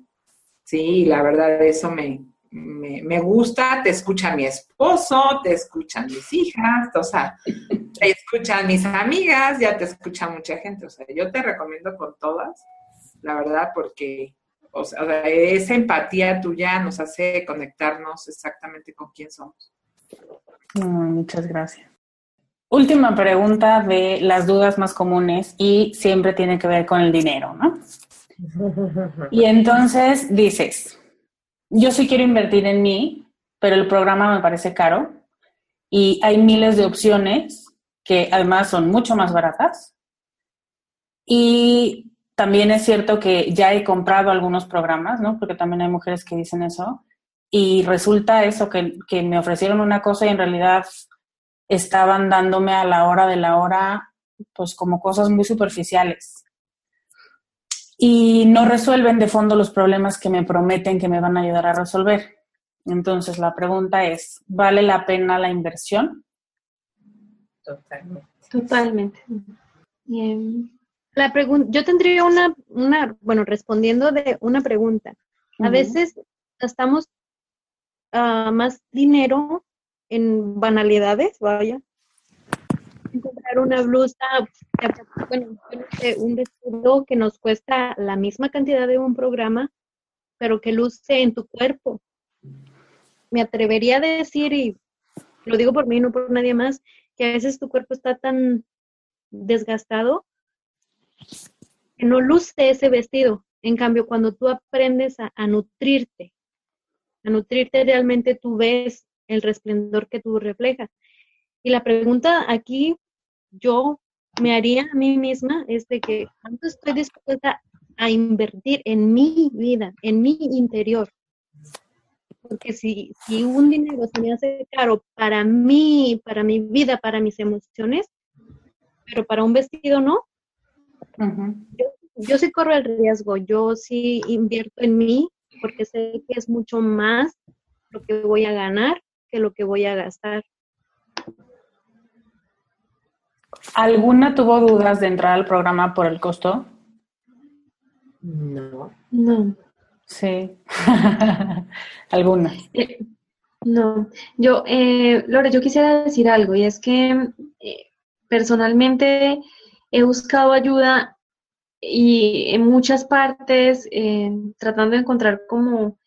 Sí, la verdad eso me, me, gusta. Te escucha mi esposo, te escuchan mis hijas, o sea, te escuchan mis amigas, ya te escucha mucha gente. O sea, yo te recomiendo con todas, la verdad, porque o sea, esa empatía tuya nos hace conectarnos exactamente con quién somos muchas gracias. Última pregunta de las dudas más comunes y siempre tiene que ver con el dinero, ¿no? Y entonces dices, yo sí quiero invertir en mí, pero el programa me parece caro y hay miles de opciones que además son mucho más baratas. Y también es cierto que ya he comprado algunos programas, ¿no? Porque también hay mujeres que dicen eso y resulta eso, que, que, me ofrecieron una cosa y en realidad estaban dándome a la hora de la hora, pues como cosas muy superficiales. Y no resuelven de fondo los problemas que me prometen que me van a ayudar a resolver. Entonces la pregunta es, ¿vale la pena la inversión? Totalmente. Totalmente. La pregunta, yo tendría una, una, bueno, respondiendo de una pregunta. A veces estamos más dinero en banalidades, vaya. Encontrar una blusa, bueno, un vestido que nos cuesta la misma cantidad de un programa, pero que luce en tu cuerpo. Me atrevería a decir, y lo digo por mí, no por nadie más, que a veces tu cuerpo está tan desgastado que no luce ese vestido. En cambio, cuando tú aprendes a nutrirte a nutrirte realmente tú ves el resplendor que tú reflejas. Y la pregunta aquí yo me haría a mí misma es de que cuánto estoy dispuesta a invertir en mi vida, en mi interior. Porque si, si un dinero se me hace caro para mí, para mi vida, para mis emociones, pero para un vestido no, yo, yo sí corro el riesgo, yo sí invierto en mí, porque sé que es mucho más lo que voy a ganar que lo que voy a gastar. ¿Alguna tuvo dudas de entrar al programa por el costo? No. No. Sí. ¿Alguna? Eh, no, yo, eh, Lore, yo quisiera decir algo y es que eh, personalmente he buscado ayuda y en muchas partes eh, tratando de encontrar como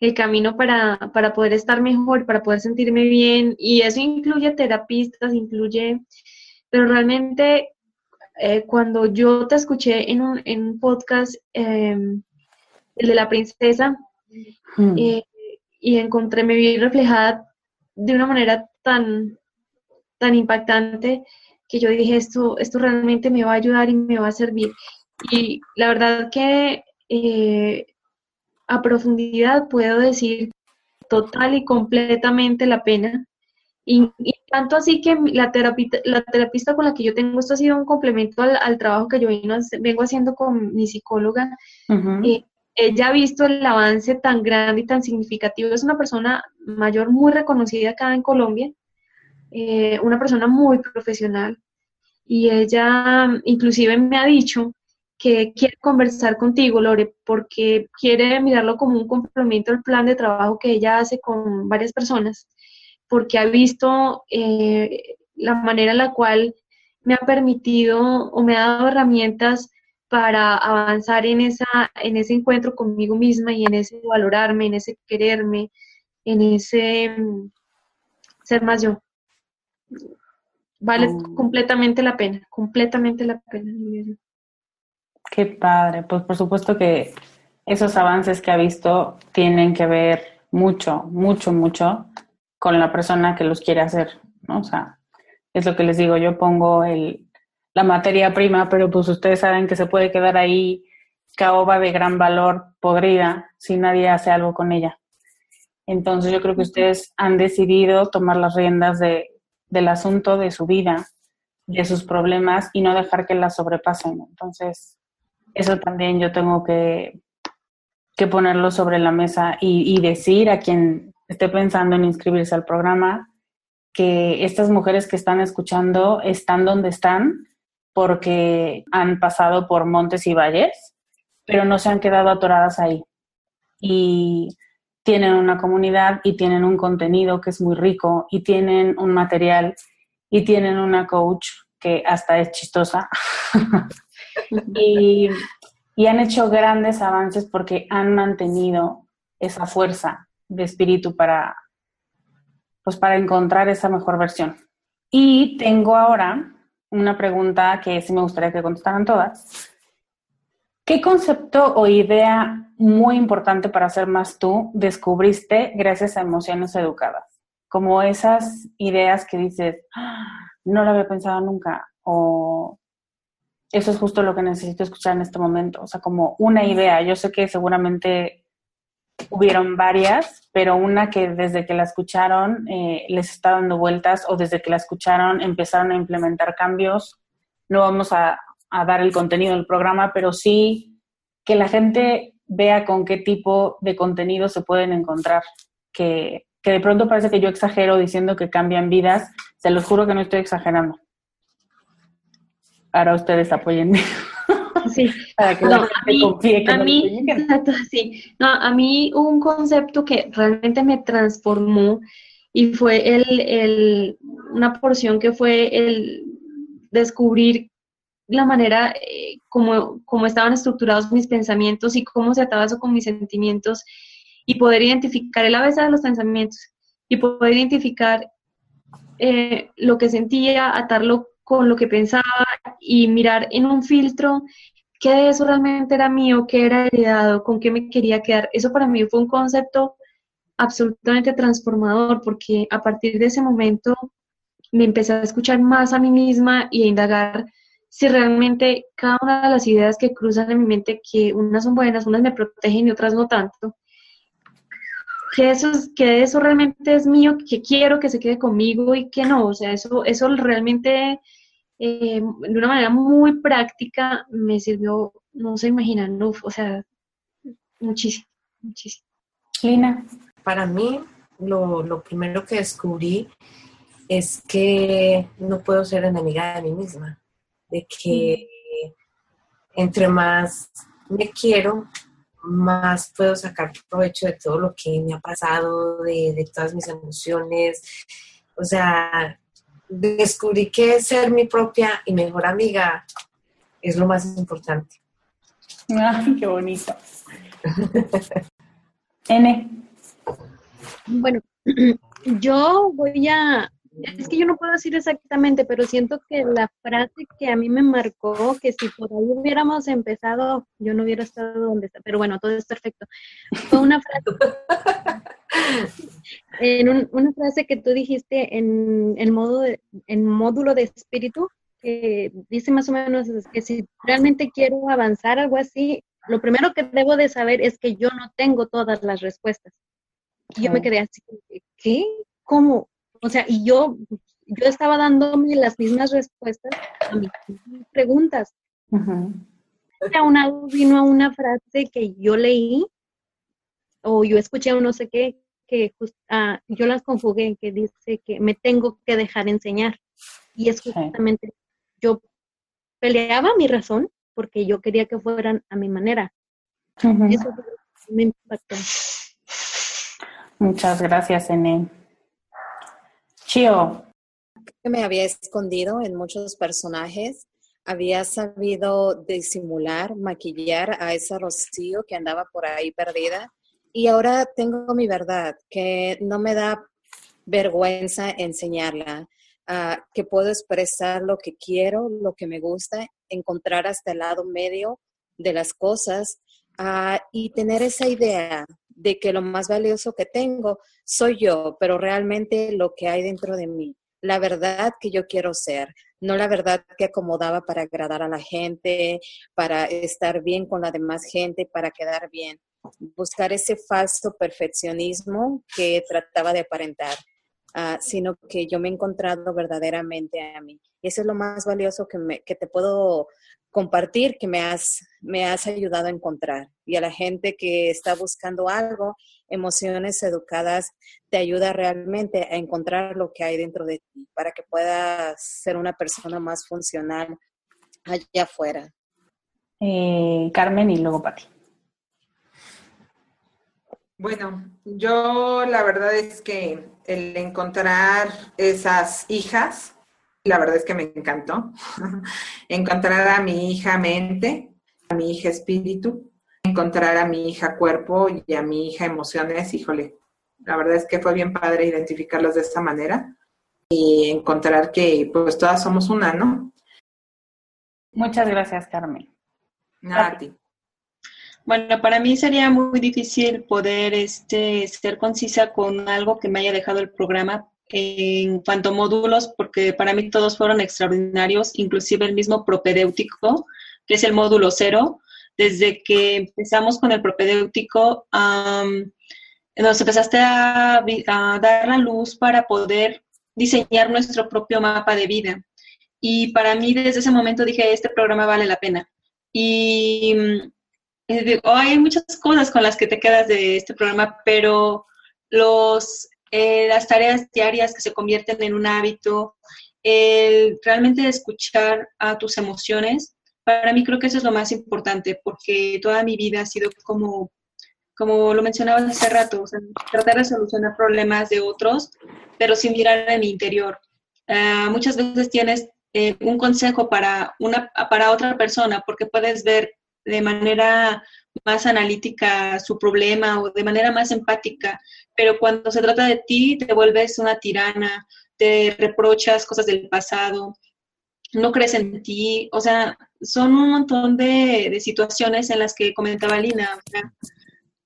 el camino para, para poder estar mejor, para poder sentirme bien y eso incluye terapistas, incluye, pero realmente eh, cuando yo te escuché en un, en un podcast, em, el de la princesa, Mm. eh, y encontré, me vi reflejada de una manera tan, tan impactante que yo dije, esto, esto realmente me va a ayudar y me va a servir. Y la verdad que eh, a profundidad puedo decir total y completamente la pena. Y, y tanto así que la terapista, la terapista con la que yo tengo, esto ha sido un complemento al, al trabajo que yo vino, vengo haciendo con mi psicóloga. Eh, ella ha visto el avance tan grande y tan significativo. Es una persona mayor muy reconocida acá en Colombia, eh, una persona muy profesional. Y ella inclusive me ha dicho que quiere conversar contigo, Lore, porque quiere mirarlo como un complemento al plan de trabajo que ella hace con varias personas, porque ha visto eh, la manera en la cual me ha permitido o me ha dado herramientas para avanzar en, esa, en ese encuentro conmigo misma y en ese valorarme, en ese quererme, en ese mm, ser más yo. Vale Oh. completamente la pena, completamente la pena. Qué padre. Pues por supuesto que esos avances que ha visto tienen que ver mucho, mucho, mucho con la persona que los quiere hacer, ¿no? O sea, es lo que les digo, yo pongo el, la materia prima, pero pues ustedes saben que se puede quedar ahí caoba de gran valor podrida si nadie hace algo con ella. Entonces yo creo que ustedes han decidido tomar las riendas de, del asunto de su vida, de sus problemas y no dejar que las sobrepasen. Entonces, eso también yo tengo que, que ponerlo sobre la mesa y, y decir a quien esté pensando en inscribirse al programa que estas mujeres que están escuchando están donde están porque han pasado por montes y valles, pero no se han quedado atoradas ahí. Y tienen una comunidad y tienen un contenido que es muy rico y tienen un material y tienen una coach que hasta es chistosa. y, han hecho grandes avances porque han mantenido esa fuerza de espíritu para, pues para encontrar esa mejor versión. Y tengo ahora una pregunta que sí me gustaría que contestaran todas. ¿Qué concepto o idea muy importante para ser más tú descubriste gracias a emociones educadas? Como esas ideas que dices, "Ah, no lo había pensado nunca, o eso es justo lo que necesito escuchar en este momento. O sea, como una idea. Yo sé que seguramente hubieron varias, pero una que desde que la escucharon eh, les está dando vueltas o desde que la escucharon empezaron a implementar cambios. No vamos a, a dar el contenido del programa, pero sí que la gente vea con qué tipo de contenido se pueden encontrar. Que, que de pronto parece que yo exagero diciendo que cambian vidas. Se los juro que no estoy exagerando. Ahora ustedes apóyenme. Sí, Para que No, la a mí, confíe que a no mí, exacto, sí. No, a mí un concepto que realmente me transformó y fue el, el, una porción que fue el descubrir la manera eh, como, como estaban estructurados mis pensamientos y cómo se ataba eso con mis sentimientos y poder identificar el ABC de los pensamientos y poder identificar eh, lo que sentía, atarlo con lo que pensaba y mirar en un filtro qué de eso realmente era mío, qué era heredado, con qué me quería quedar. Eso para mí fue un concepto absolutamente transformador porque a partir de ese momento me empecé a escuchar más a mí misma y a indagar si realmente cada una de las ideas que cruzan en mi mente, que unas son buenas, unas me protegen y otras no tanto, que eso, es- que eso realmente es mío, que quiero que se quede conmigo y que no, o sea, eso, eso realmente eh, de una manera muy práctica me sirvió, no se imaginan, uf, o sea, muchísimo, muchísimo. Lina. Para mí, lo, lo primero que descubrí es que no puedo ser enemiga de mí misma, de que entre más me quiero, más puedo sacar provecho de todo lo que me ha pasado, de, de todas mis emociones. O sea, descubrí que ser mi propia y mejor amiga es lo más importante. Ay, qué bonito. N. Bueno, yo voy a, es que yo no puedo decir exactamente, pero siento que la frase que a mí me marcó, que si por ahí hubiéramos empezado, yo no hubiera estado donde está, pero bueno, todo es perfecto. Fue una frase, en una frase que tú dijiste en el modo en módulo de espíritu, que dice más o menos que si realmente quiero avanzar algo así, lo primero que debo de saber es que yo no tengo todas las respuestas. Y yo me quedé así, ¿qué? ¿Cómo? O sea, y yo, yo estaba dándome las mismas respuestas a mis preguntas. A un lado vino una frase que yo leí, o yo escuché o no sé qué, que ah, yo las conjugué, que dice que me tengo que dejar enseñar. Y es justamente, yo peleaba mi razón porque yo quería que fueran a mi manera. Eso me impactó. Muchas gracias, Ene. Chio. Me había escondido en muchos personajes, había sabido disimular, maquillar a esa Rocío que andaba por ahí perdida y ahora tengo mi verdad, que no me da vergüenza enseñarla, uh, que puedo expresar lo que quiero, lo que me gusta, encontrar hasta el lado medio de las cosas uh, y tener esa idea de que lo más valioso que tengo soy yo, pero realmente lo que hay dentro de mí, la verdad que yo quiero ser, no la verdad que acomodaba para agradar a la gente, para estar bien con la demás gente, para quedar bien. Buscar ese falso perfeccionismo que trataba de aparentar, uh, sino que yo me he encontrado verdaderamente a mí. Y eso es lo más valioso que, me, que te puedo compartir que me has, me has ayudado a encontrar. Y a la gente que está buscando algo, emociones educadas te ayuda realmente a encontrar lo que hay dentro de ti para que puedas ser una persona más funcional allá afuera. Eh, Carmen y luego Pati. Bueno, yo la verdad es que el encontrar esas hijas la verdad es que me encantó. encontrar a mi hija mente, a mi hija espíritu, encontrar a mi hija cuerpo y a mi hija emociones, híjole, la verdad es que fue bien padre identificarlos de esta manera y encontrar que pues todas somos una, ¿no? Muchas gracias, Carmen. Nada, a ti. Bueno, para mí sería muy difícil poder este, ser concisa con algo que me haya dejado el programa en cuanto a módulos, porque para mí todos fueron extraordinarios, inclusive el mismo propedéutico, que es el módulo cero. Desde que empezamos con el propedéutico, nos empezaste a, dar la luz para poder diseñar nuestro propio mapa de vida. Y para mí desde ese momento dije, este programa vale la pena. Y hay muchas cosas con las que te quedas de este programa, pero los eh, las tareas diarias que se convierten en un hábito, el realmente escuchar a tus emociones, para mí creo que eso es lo más importante, porque toda mi vida ha sido como, como lo mencionaba hace rato, tratar de solucionar problemas de otros, pero sin mirar en mi interior. Ah, muchas veces tienes eh, un consejo para, una, para otra persona, porque puedes ver de manera más analítica su problema o de manera más empática, pero cuando se trata de ti te vuelves una tirana, te reprochas cosas del pasado, no crees en ti, o sea, son un montón de, situaciones en las que comentaba Lina,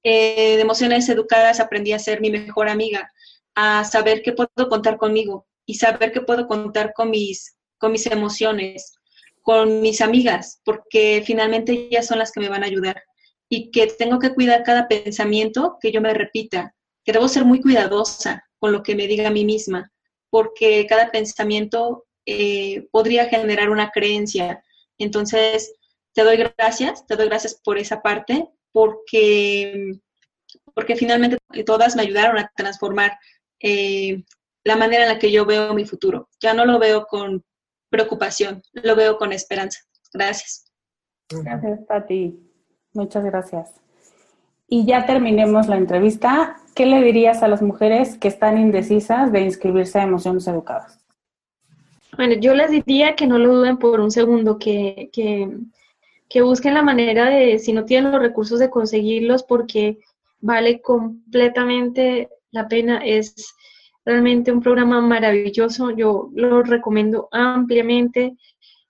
eh, de emociones educadas aprendí a ser mi mejor amiga, a saber que puedo contar conmigo y saber que puedo contar con mis, con mis emociones, con mis amigas, porque finalmente ellas son las que me van a ayudar y que tengo que cuidar cada pensamiento que yo me repita, que debo ser muy cuidadosa con lo que me diga a mí misma, porque cada pensamiento eh, podría generar una creencia. Entonces, te doy gracias, te doy gracias por esa parte, porque, porque finalmente todas me ayudaron a transformar eh, la manera en la que yo veo mi futuro. Ya no lo veo con preocupación, lo veo con esperanza. Gracias. Gracias, Pati. Muchas gracias. y ya terminemos la entrevista, ¿qué le dirías a las mujeres que están indecisas de inscribirse a Emociones Educadas? Bueno, yo les diría que no lo duden por un segundo, que, que, que busquen la manera de, si no tienen los recursos, de conseguirlos, porque vale completamente la pena. Es realmente un programa maravilloso. Yo lo recomiendo ampliamente.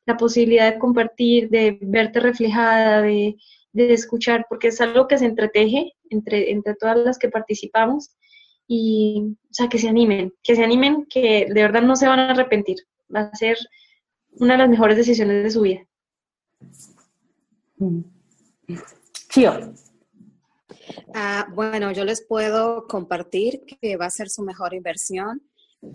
La posibilidad de compartir, de verte reflejada, de de escuchar, porque es algo que se entreteje entre, entre todas las que participamos y, o sea, que se animen, que se animen, que de verdad no se van a arrepentir. Va a ser una de las mejores decisiones de su vida. Chio. Ah, bueno, yo les puedo compartir que va a ser su mejor inversión.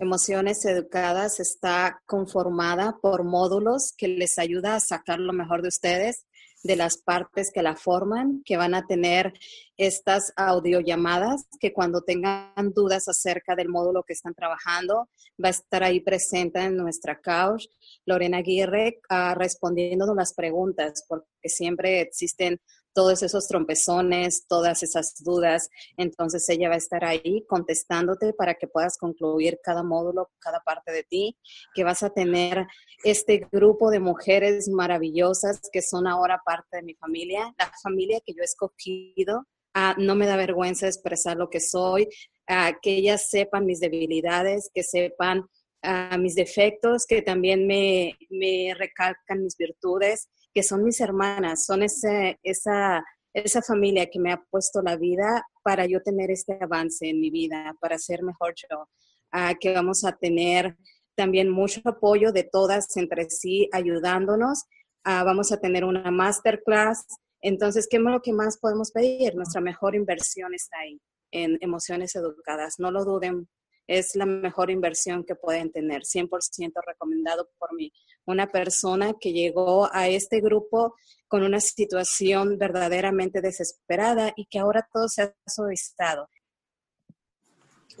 Emociones Educadas está conformada por módulos que les ayuda a sacar lo mejor de ustedes de las partes que la forman, que van a tener estas audiollamadas, que cuando tengan dudas acerca del módulo que están trabajando, va a estar ahí presente en nuestra couch Lorena Aguirre uh, respondiéndonos las preguntas, porque siempre existen todos esos trompezones, todas esas dudas. Entonces ella va a estar ahí contestándote para que puedas concluir cada módulo, cada parte de ti, que vas a tener este grupo de mujeres maravillosas que son ahora parte de mi familia, la familia que yo he escogido. Ah, no me da vergüenza expresar lo que soy, ah, que ellas sepan mis debilidades, que sepan ah, mis defectos, que también me, me recalcan mis virtudes que son mis hermanas, son ese, esa, esa familia que me ha puesto la vida para yo tener este avance en mi vida, para ser mejor yo, ah, que vamos a tener también mucho apoyo de todas entre sí ayudándonos. Ah, vamos a tener una masterclass. Entonces, ¿qué es lo que más podemos pedir? Nuestra mejor inversión está ahí, en emociones educadas. No lo duden, es la mejor inversión que pueden tener, 100% recomendado por mí. Una persona que llegó a este grupo con una situación verdaderamente desesperada y que ahora todo se ha suavizado.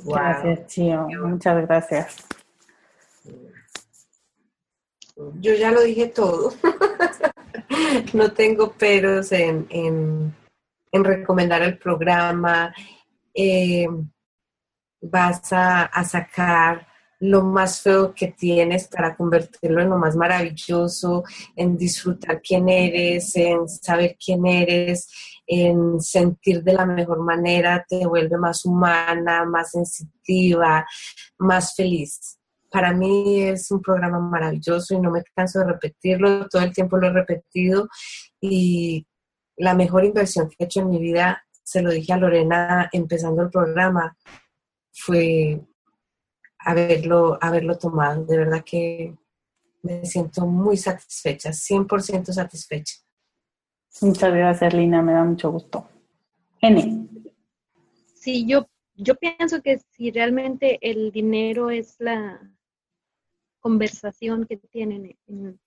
Gracias, Chio. Muchas gracias. Yo ya lo dije todo. no tengo peros en, en, en recomendar el programa. Eh, vas a, sacar lo más feo que tienes para convertirlo en lo más maravilloso, en disfrutar quién eres, en saber quién eres, en sentir de la mejor manera, te vuelve más humana, más sensitiva, más feliz. Para mí es un programa maravilloso y no me canso de repetirlo, todo el tiempo lo he repetido y la mejor inversión que he hecho en mi vida, se lo dije a Lorena empezando el programa, fue haberlo, haberlo tomado. De verdad que me siento muy satisfecha, 100% satisfecha. Muchas gracias, Lina, me da mucho gusto. N. Sí, yo, yo pienso que si realmente el dinero es la conversación que tienen en,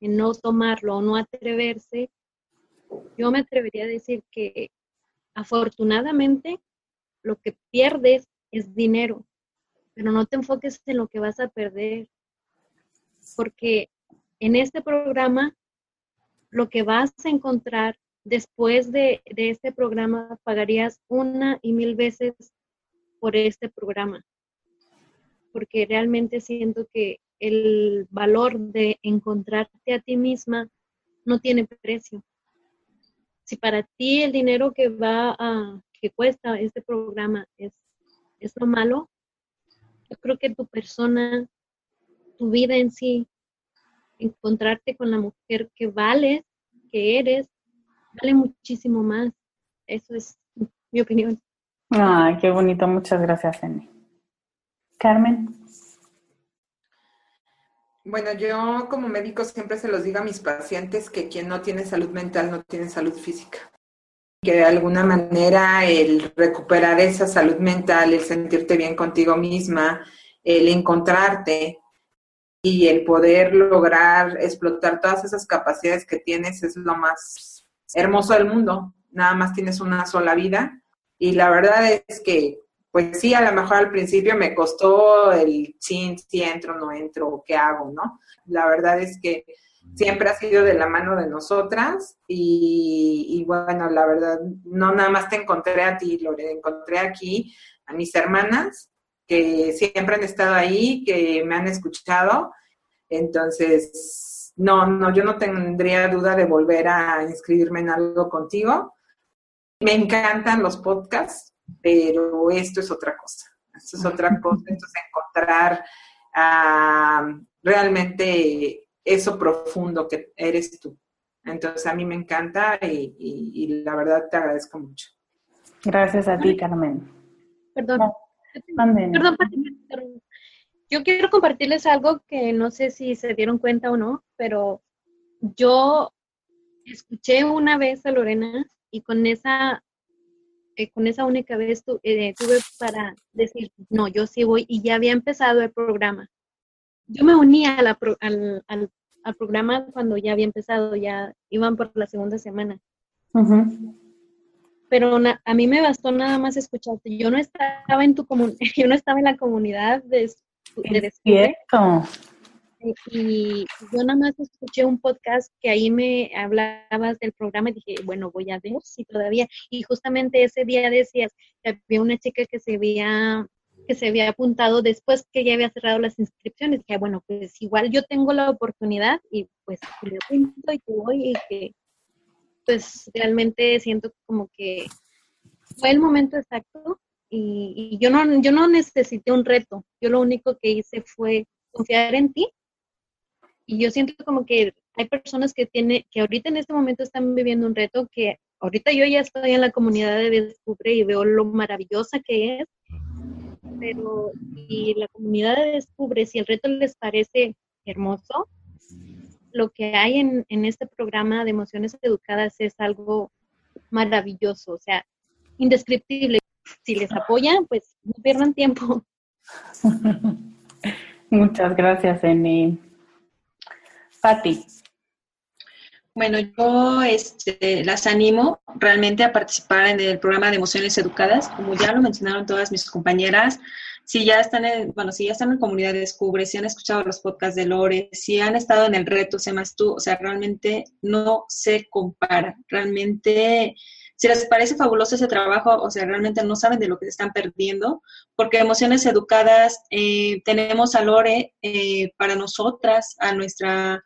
en no tomarlo o no atreverse, yo me atrevería a decir que afortunadamente lo que pierdes es dinero, pero no te enfoques en lo que vas a perder, porque en este programa lo que vas a encontrar después de, este programa pagarías una y mil veces por este programa, porque realmente siento que el valor de encontrarte a ti misma no tiene precio. Si para ti el dinero que va que cuesta este programa es es lo malo. Yo creo que tu persona, tu vida en sí, encontrarte con la mujer que vales, que eres, vale muchísimo más. Eso es mi opinión. Ay, qué bonito. Muchas gracias, Eni. Carmen. Bueno, yo como médico siempre se los digo a mis pacientes que quien no tiene salud mental no tiene salud física que de alguna manera el recuperar esa salud mental, el sentirte bien contigo misma, el encontrarte y el poder lograr explotar todas esas capacidades que tienes es lo más hermoso del mundo. Nada más tienes una sola vida y la verdad es que, pues sí, a lo mejor al principio me costó el si entro, no entro, qué hago, ¿no? La verdad es que siempre ha sido de la mano de nosotras y, bueno, la verdad, no nada más te encontré a ti, Lore, encontré aquí a mis hermanas que siempre han estado ahí, que me han escuchado. Entonces, no, no, yo no tendría duda de volver a inscribirme en algo contigo. Me encantan los podcasts, pero esto es otra cosa. Esto es otra cosa, esto es encontrar ah, realmente eso profundo que eres tú. Entonces a mí me encanta y, la verdad te agradezco mucho. Gracias a ti, Carmen. Perdón. Perdón, yo quiero compartirles algo que no sé si se dieron cuenta o no, pero yo escuché una vez a Lorena y con esa eh, con esa única vez eh, tuve para decir, no, yo sí voy y ya había empezado el programa. Yo me uní al, al, programa cuando ya había empezado, ya iban por la segunda semana. Pero a mí me bastó nada más escucharte. Yo no estaba en tu yo no estaba en la comunidad de, de cierto y yo nada más escuché un podcast que ahí me hablabas del programa y dije, bueno, voy a ver si todavía. Y justamente ese día decías que había una chica que se había que se había apuntado después que ya había cerrado las inscripciones. Dije, bueno, pues igual yo tengo la oportunidad y pues me apunto y que voy y que pues realmente siento como que fue el momento exacto y, y yo no yo no necesité un reto. Yo lo único que hice fue confiar en ti y yo siento como que hay personas que tiene, que ahorita en este momento están viviendo un reto que ahorita yo ya estoy en la comunidad de Descubre y veo lo maravillosa que es, pero si la comunidad de Descubre, si el reto les parece hermoso, lo que hay en, en este programa de emociones educadas es algo maravilloso, o sea, indescriptible. Si les apoyan, pues no pierdan tiempo. Muchas gracias, Eni. Patti. Bueno, yo este, las animo realmente a participar en el programa de Emociones Educadas, como ya lo mencionaron todas mis compañeras. Si ya están en, bueno, si ya están en comunidad Descubre, si han escuchado los podcasts de Lore, si han estado en el reto Sé más tú, o sea, realmente no se compara. Realmente si les parece fabuloso ese trabajo, o sea, realmente no saben de lo que se están perdiendo, porque Emociones Educadas eh, tenemos a Lore eh, para nosotras, a nuestra...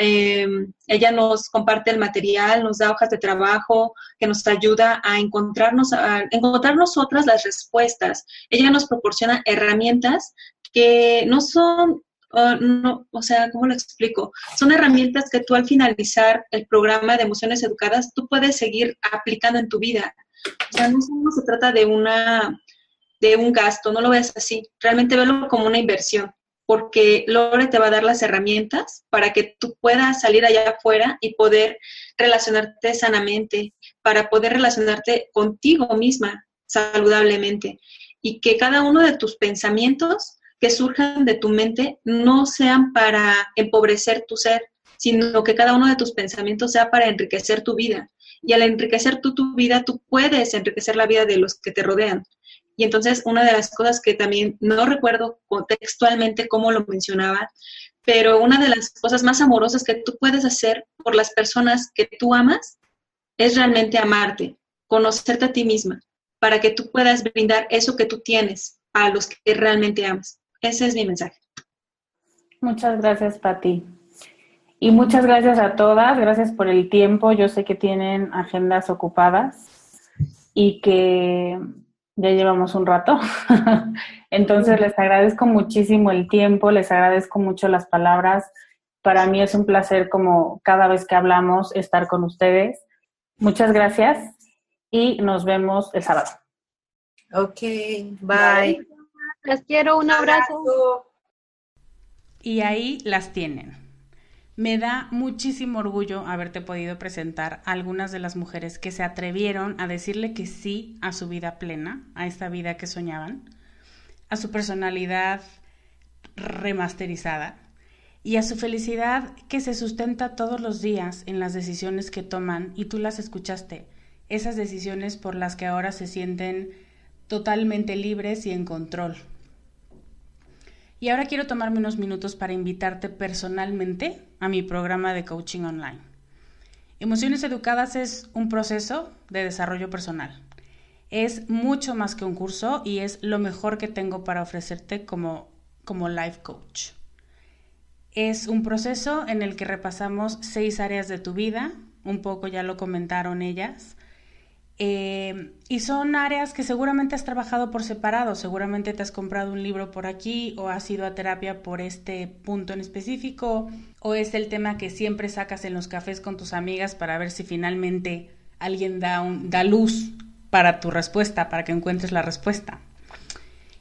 Em, ella nos comparte el material, nos da hojas de trabajo, que nos ayuda a encontrarnos, a encontrar nosotras las respuestas. Ella nos proporciona herramientas que no son no, o sea, ¿cómo lo explico? Son herramientas que tú al finalizar el programa de emociones educadas, tú puedes seguir aplicando en tu vida. O sea, no solo se trata de una de un gasto, no lo ves así, realmente velo como una inversión, porque Lore te va a dar las herramientas para que tú puedas salir allá afuera y poder relacionarte sanamente, para poder relacionarte contigo misma saludablemente y que cada uno de tus pensamientos que surjan de tu mente no sean para empobrecer tu ser, sino que cada uno de tus pensamientos sea para enriquecer tu vida. Y al enriquecer tú tu vida, tú puedes enriquecer la vida de los que te rodean. Y entonces una de las cosas que también no recuerdo contextualmente cómo lo mencionaba, pero una de las cosas más amorosas que tú puedes hacer por las personas que tú amas es realmente amarte, conocerte a ti misma, para que tú puedas brindar eso que tú tienes a los que realmente amas. Ese es mi mensaje. Muchas gracias, Pati. Y muchas gracias a todas, gracias por el tiempo. Yo sé que tienen agendas ocupadas y que ya llevamos un rato. Entonces les agradezco muchísimo el tiempo, les agradezco mucho las palabras. Para mí es un placer como cada vez que hablamos estar con ustedes. Muchas gracias y nos vemos el sábado. Ok, bye. Las quiero, un abrazo. Y ahí las tienen. Me da muchísimo orgullo haberte podido presentar a algunas de las mujeres que se atrevieron a decirle que sí a su vida plena, a esta vida que soñaban, a su personalidad remasterizada y a su felicidad que se sustenta todos los días en las decisiones que toman y tú las escuchaste, esas decisiones por las que ahora se sienten totalmente libres y en control. Y ahora quiero tomarme unos minutos para invitarte personalmente a mi programa de coaching online. Emociones Educadas es un proceso de desarrollo personal. Es mucho más que un curso y es lo mejor que tengo para ofrecerte como, como life coach. Es un proceso en el que repasamos seis áreas de tu vida, un poco ya lo comentaron ellas, eh, y son áreas que seguramente has trabajado por separado, seguramente te has comprado un libro por aquí o has ido a terapia por este punto en específico o es el tema que siempre sacas en los cafés con tus amigas para ver si finalmente alguien da, un, da luz para tu respuesta, para que encuentres la respuesta.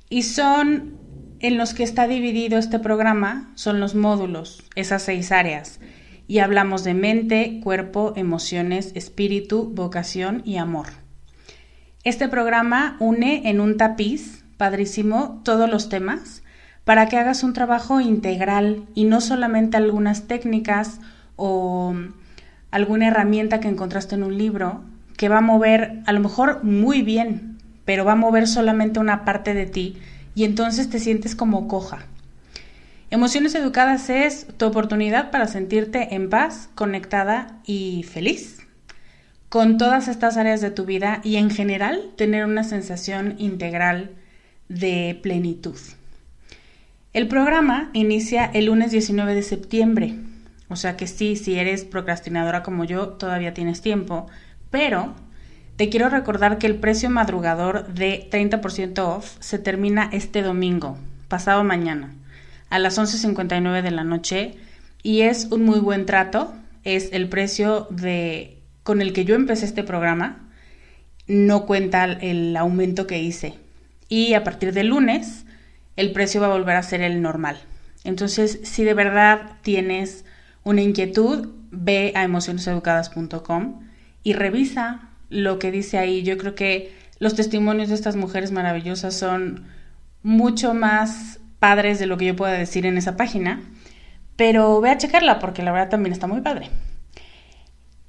Y son en los que está dividido este programa, son los módulos, esas seis áreas y hablamos de mente, cuerpo, emociones, espíritu, vocación y amor. Este programa une en un tapiz, padrísimo, todos los temas para que hagas un trabajo integral y no solamente algunas técnicas o alguna herramienta que encontraste en un libro que va a mover a lo mejor muy bien, pero va a mover solamente una parte de ti y entonces te sientes como coja. Emociones Educadas es tu oportunidad para sentirte en paz, conectada y feliz con todas estas áreas de tu vida y en general tener una sensación integral de plenitud. El programa inicia el lunes 19 de septiembre, o sea que sí, si eres procrastinadora como yo, todavía tienes tiempo, pero te quiero recordar que el precio madrugador de 30% off se termina este domingo, pasado mañana a las 11.59 de la noche y es un muy buen trato. Es el precio de con el que yo empecé este programa. No cuenta el aumento que hice. Y a partir del lunes el precio va a volver a ser el normal. Entonces, si de verdad tienes una inquietud, ve a emocioneseducadas.com y revisa lo que dice ahí. Yo creo que los testimonios de estas mujeres maravillosas son mucho más padres de lo que yo pueda decir en esa página, pero ve a checarla porque la verdad también está muy padre.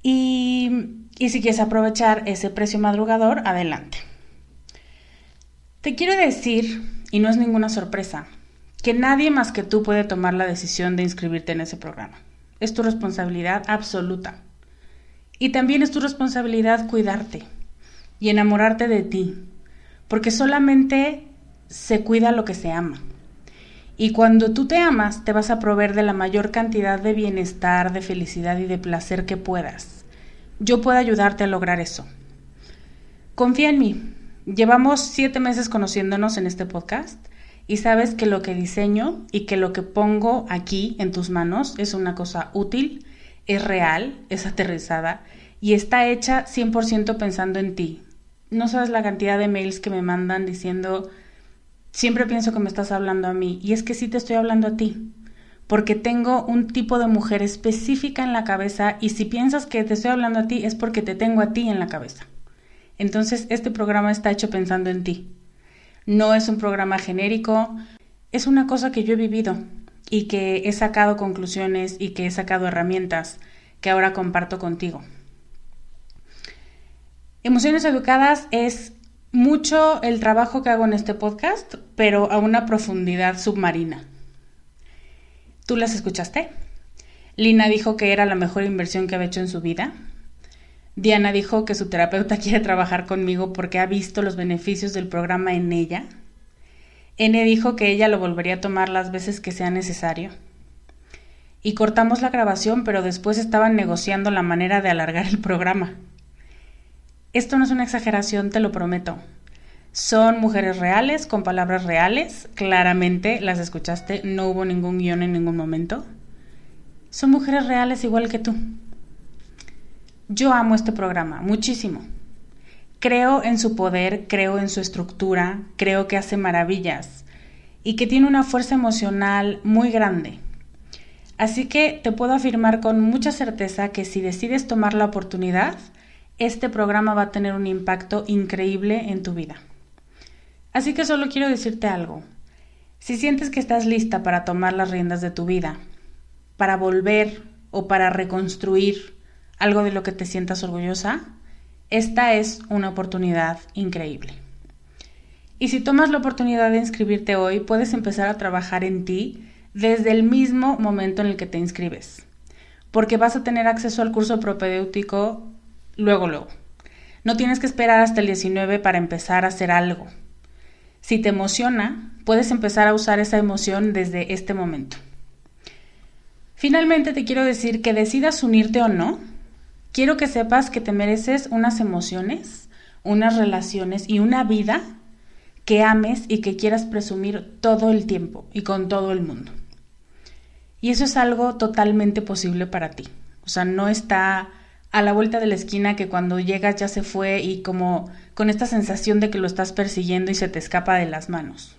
Y, y si quieres aprovechar ese precio madrugador, adelante. Te quiero decir, y no es ninguna sorpresa, que nadie más que tú puede tomar la decisión de inscribirte en ese programa. Es tu responsabilidad absoluta. Y también es tu responsabilidad cuidarte y enamorarte de ti, porque solamente se cuida lo que se ama. Y cuando tú te amas, te vas a proveer de la mayor cantidad de bienestar, de felicidad y de placer que puedas. Yo puedo ayudarte a lograr eso. Confía en mí. Llevamos siete meses conociéndonos en este podcast y sabes que lo que diseño y que lo que pongo aquí en tus manos es una cosa útil, es real, es aterrizada y está hecha 100% pensando en ti. No sabes la cantidad de mails que me mandan diciendo siempre pienso que me estás hablando a mí y es que sí te estoy hablando a ti, porque tengo un tipo de mujer específica en la cabeza y si piensas que te estoy hablando a ti es porque te tengo a ti en la cabeza. Entonces, este programa está hecho pensando en ti. No es un programa genérico, es una cosa que yo he vivido y que he sacado conclusiones y que he sacado herramientas que ahora comparto contigo. Emociones Educadas es mucho el trabajo que hago en este podcast, pero a una profundidad submarina. ¿Tú las escuchaste? Lina dijo que era la mejor inversión que había hecho en su vida. Diana dijo que su terapeuta quiere trabajar conmigo porque ha visto los beneficios del programa en ella. N dijo que ella lo volvería a tomar las veces que sea necesario. Y cortamos la grabación, pero después estaban negociando la manera de alargar el programa. Esto no es una exageración, te lo prometo. Son mujeres reales, con palabras reales. Claramente las escuchaste, no hubo ningún guion en ningún momento. Son mujeres reales igual que tú. Yo amo este programa, muchísimo. Creo en su poder, creo en su estructura, creo que hace maravillas y que tiene una fuerza emocional muy grande. Así que te puedo afirmar con mucha certeza que si decides tomar la oportunidad, este programa va a tener un impacto increíble en tu vida. Así que solo quiero decirte algo. Si sientes que estás lista para tomar las riendas de tu vida, para volver o para reconstruir algo de lo que te sientas orgullosa, esta es una oportunidad increíble. Y si tomas la oportunidad de inscribirte hoy, puedes empezar a trabajar en ti desde el mismo momento en el que te inscribes, porque vas a tener acceso al curso propedéutico luego, luego. No tienes que esperar hasta el 19 para empezar a hacer algo. Si te emociona, puedes empezar a usar esa emoción desde este momento. Finalmente te quiero decir que decidas unirte o no, quiero que sepas que te mereces unas emociones, unas relaciones y una vida que ames y que quieras presumir todo el tiempo y con todo el mundo. Y eso es algo totalmente posible para ti. O sea, no está a la vuelta de la esquina que cuando llegas ya se fue y como con esta sensación de que lo estás persiguiendo y se te escapa de las manos.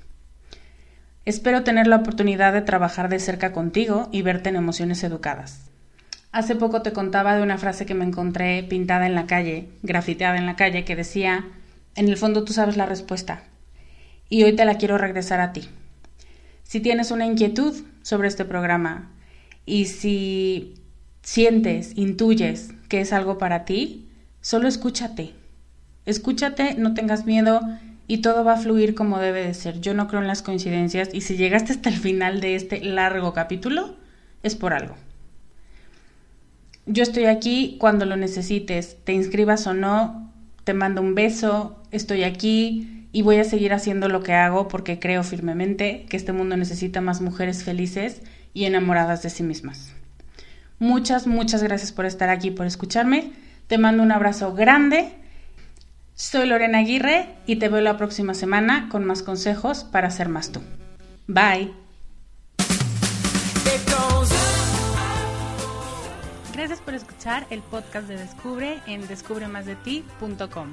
Espero tener la oportunidad de trabajar de cerca contigo y verte en emociones educadas. Hace poco te contaba de una frase que me encontré pintada en la calle, grafiteada en la calle, que decía, en el fondo tú sabes la respuesta, y hoy te la quiero regresar a ti. Si tienes una inquietud sobre este programa y si sientes, intuyes que es algo para ti, solo escúchate. Escúchate, no tengas miedo y todo va a fluir como debe de ser. Yo no creo en las coincidencias y si llegaste hasta el final de este largo capítulo, es por algo. Yo estoy aquí cuando lo necesites, te inscribas o no, te mando un beso, estoy aquí, y voy a seguir haciendo lo que hago porque creo firmemente que este mundo necesita más mujeres felices y enamoradas de sí mismas. Muchas, muchas gracias por estar aquí, por escucharme. Te mando un abrazo grande. Soy Lorena Aguirre y te veo la próxima semana con más consejos para ser más tú. Bye. Gracias por escuchar el podcast de Descubre en descubremasdeti.com.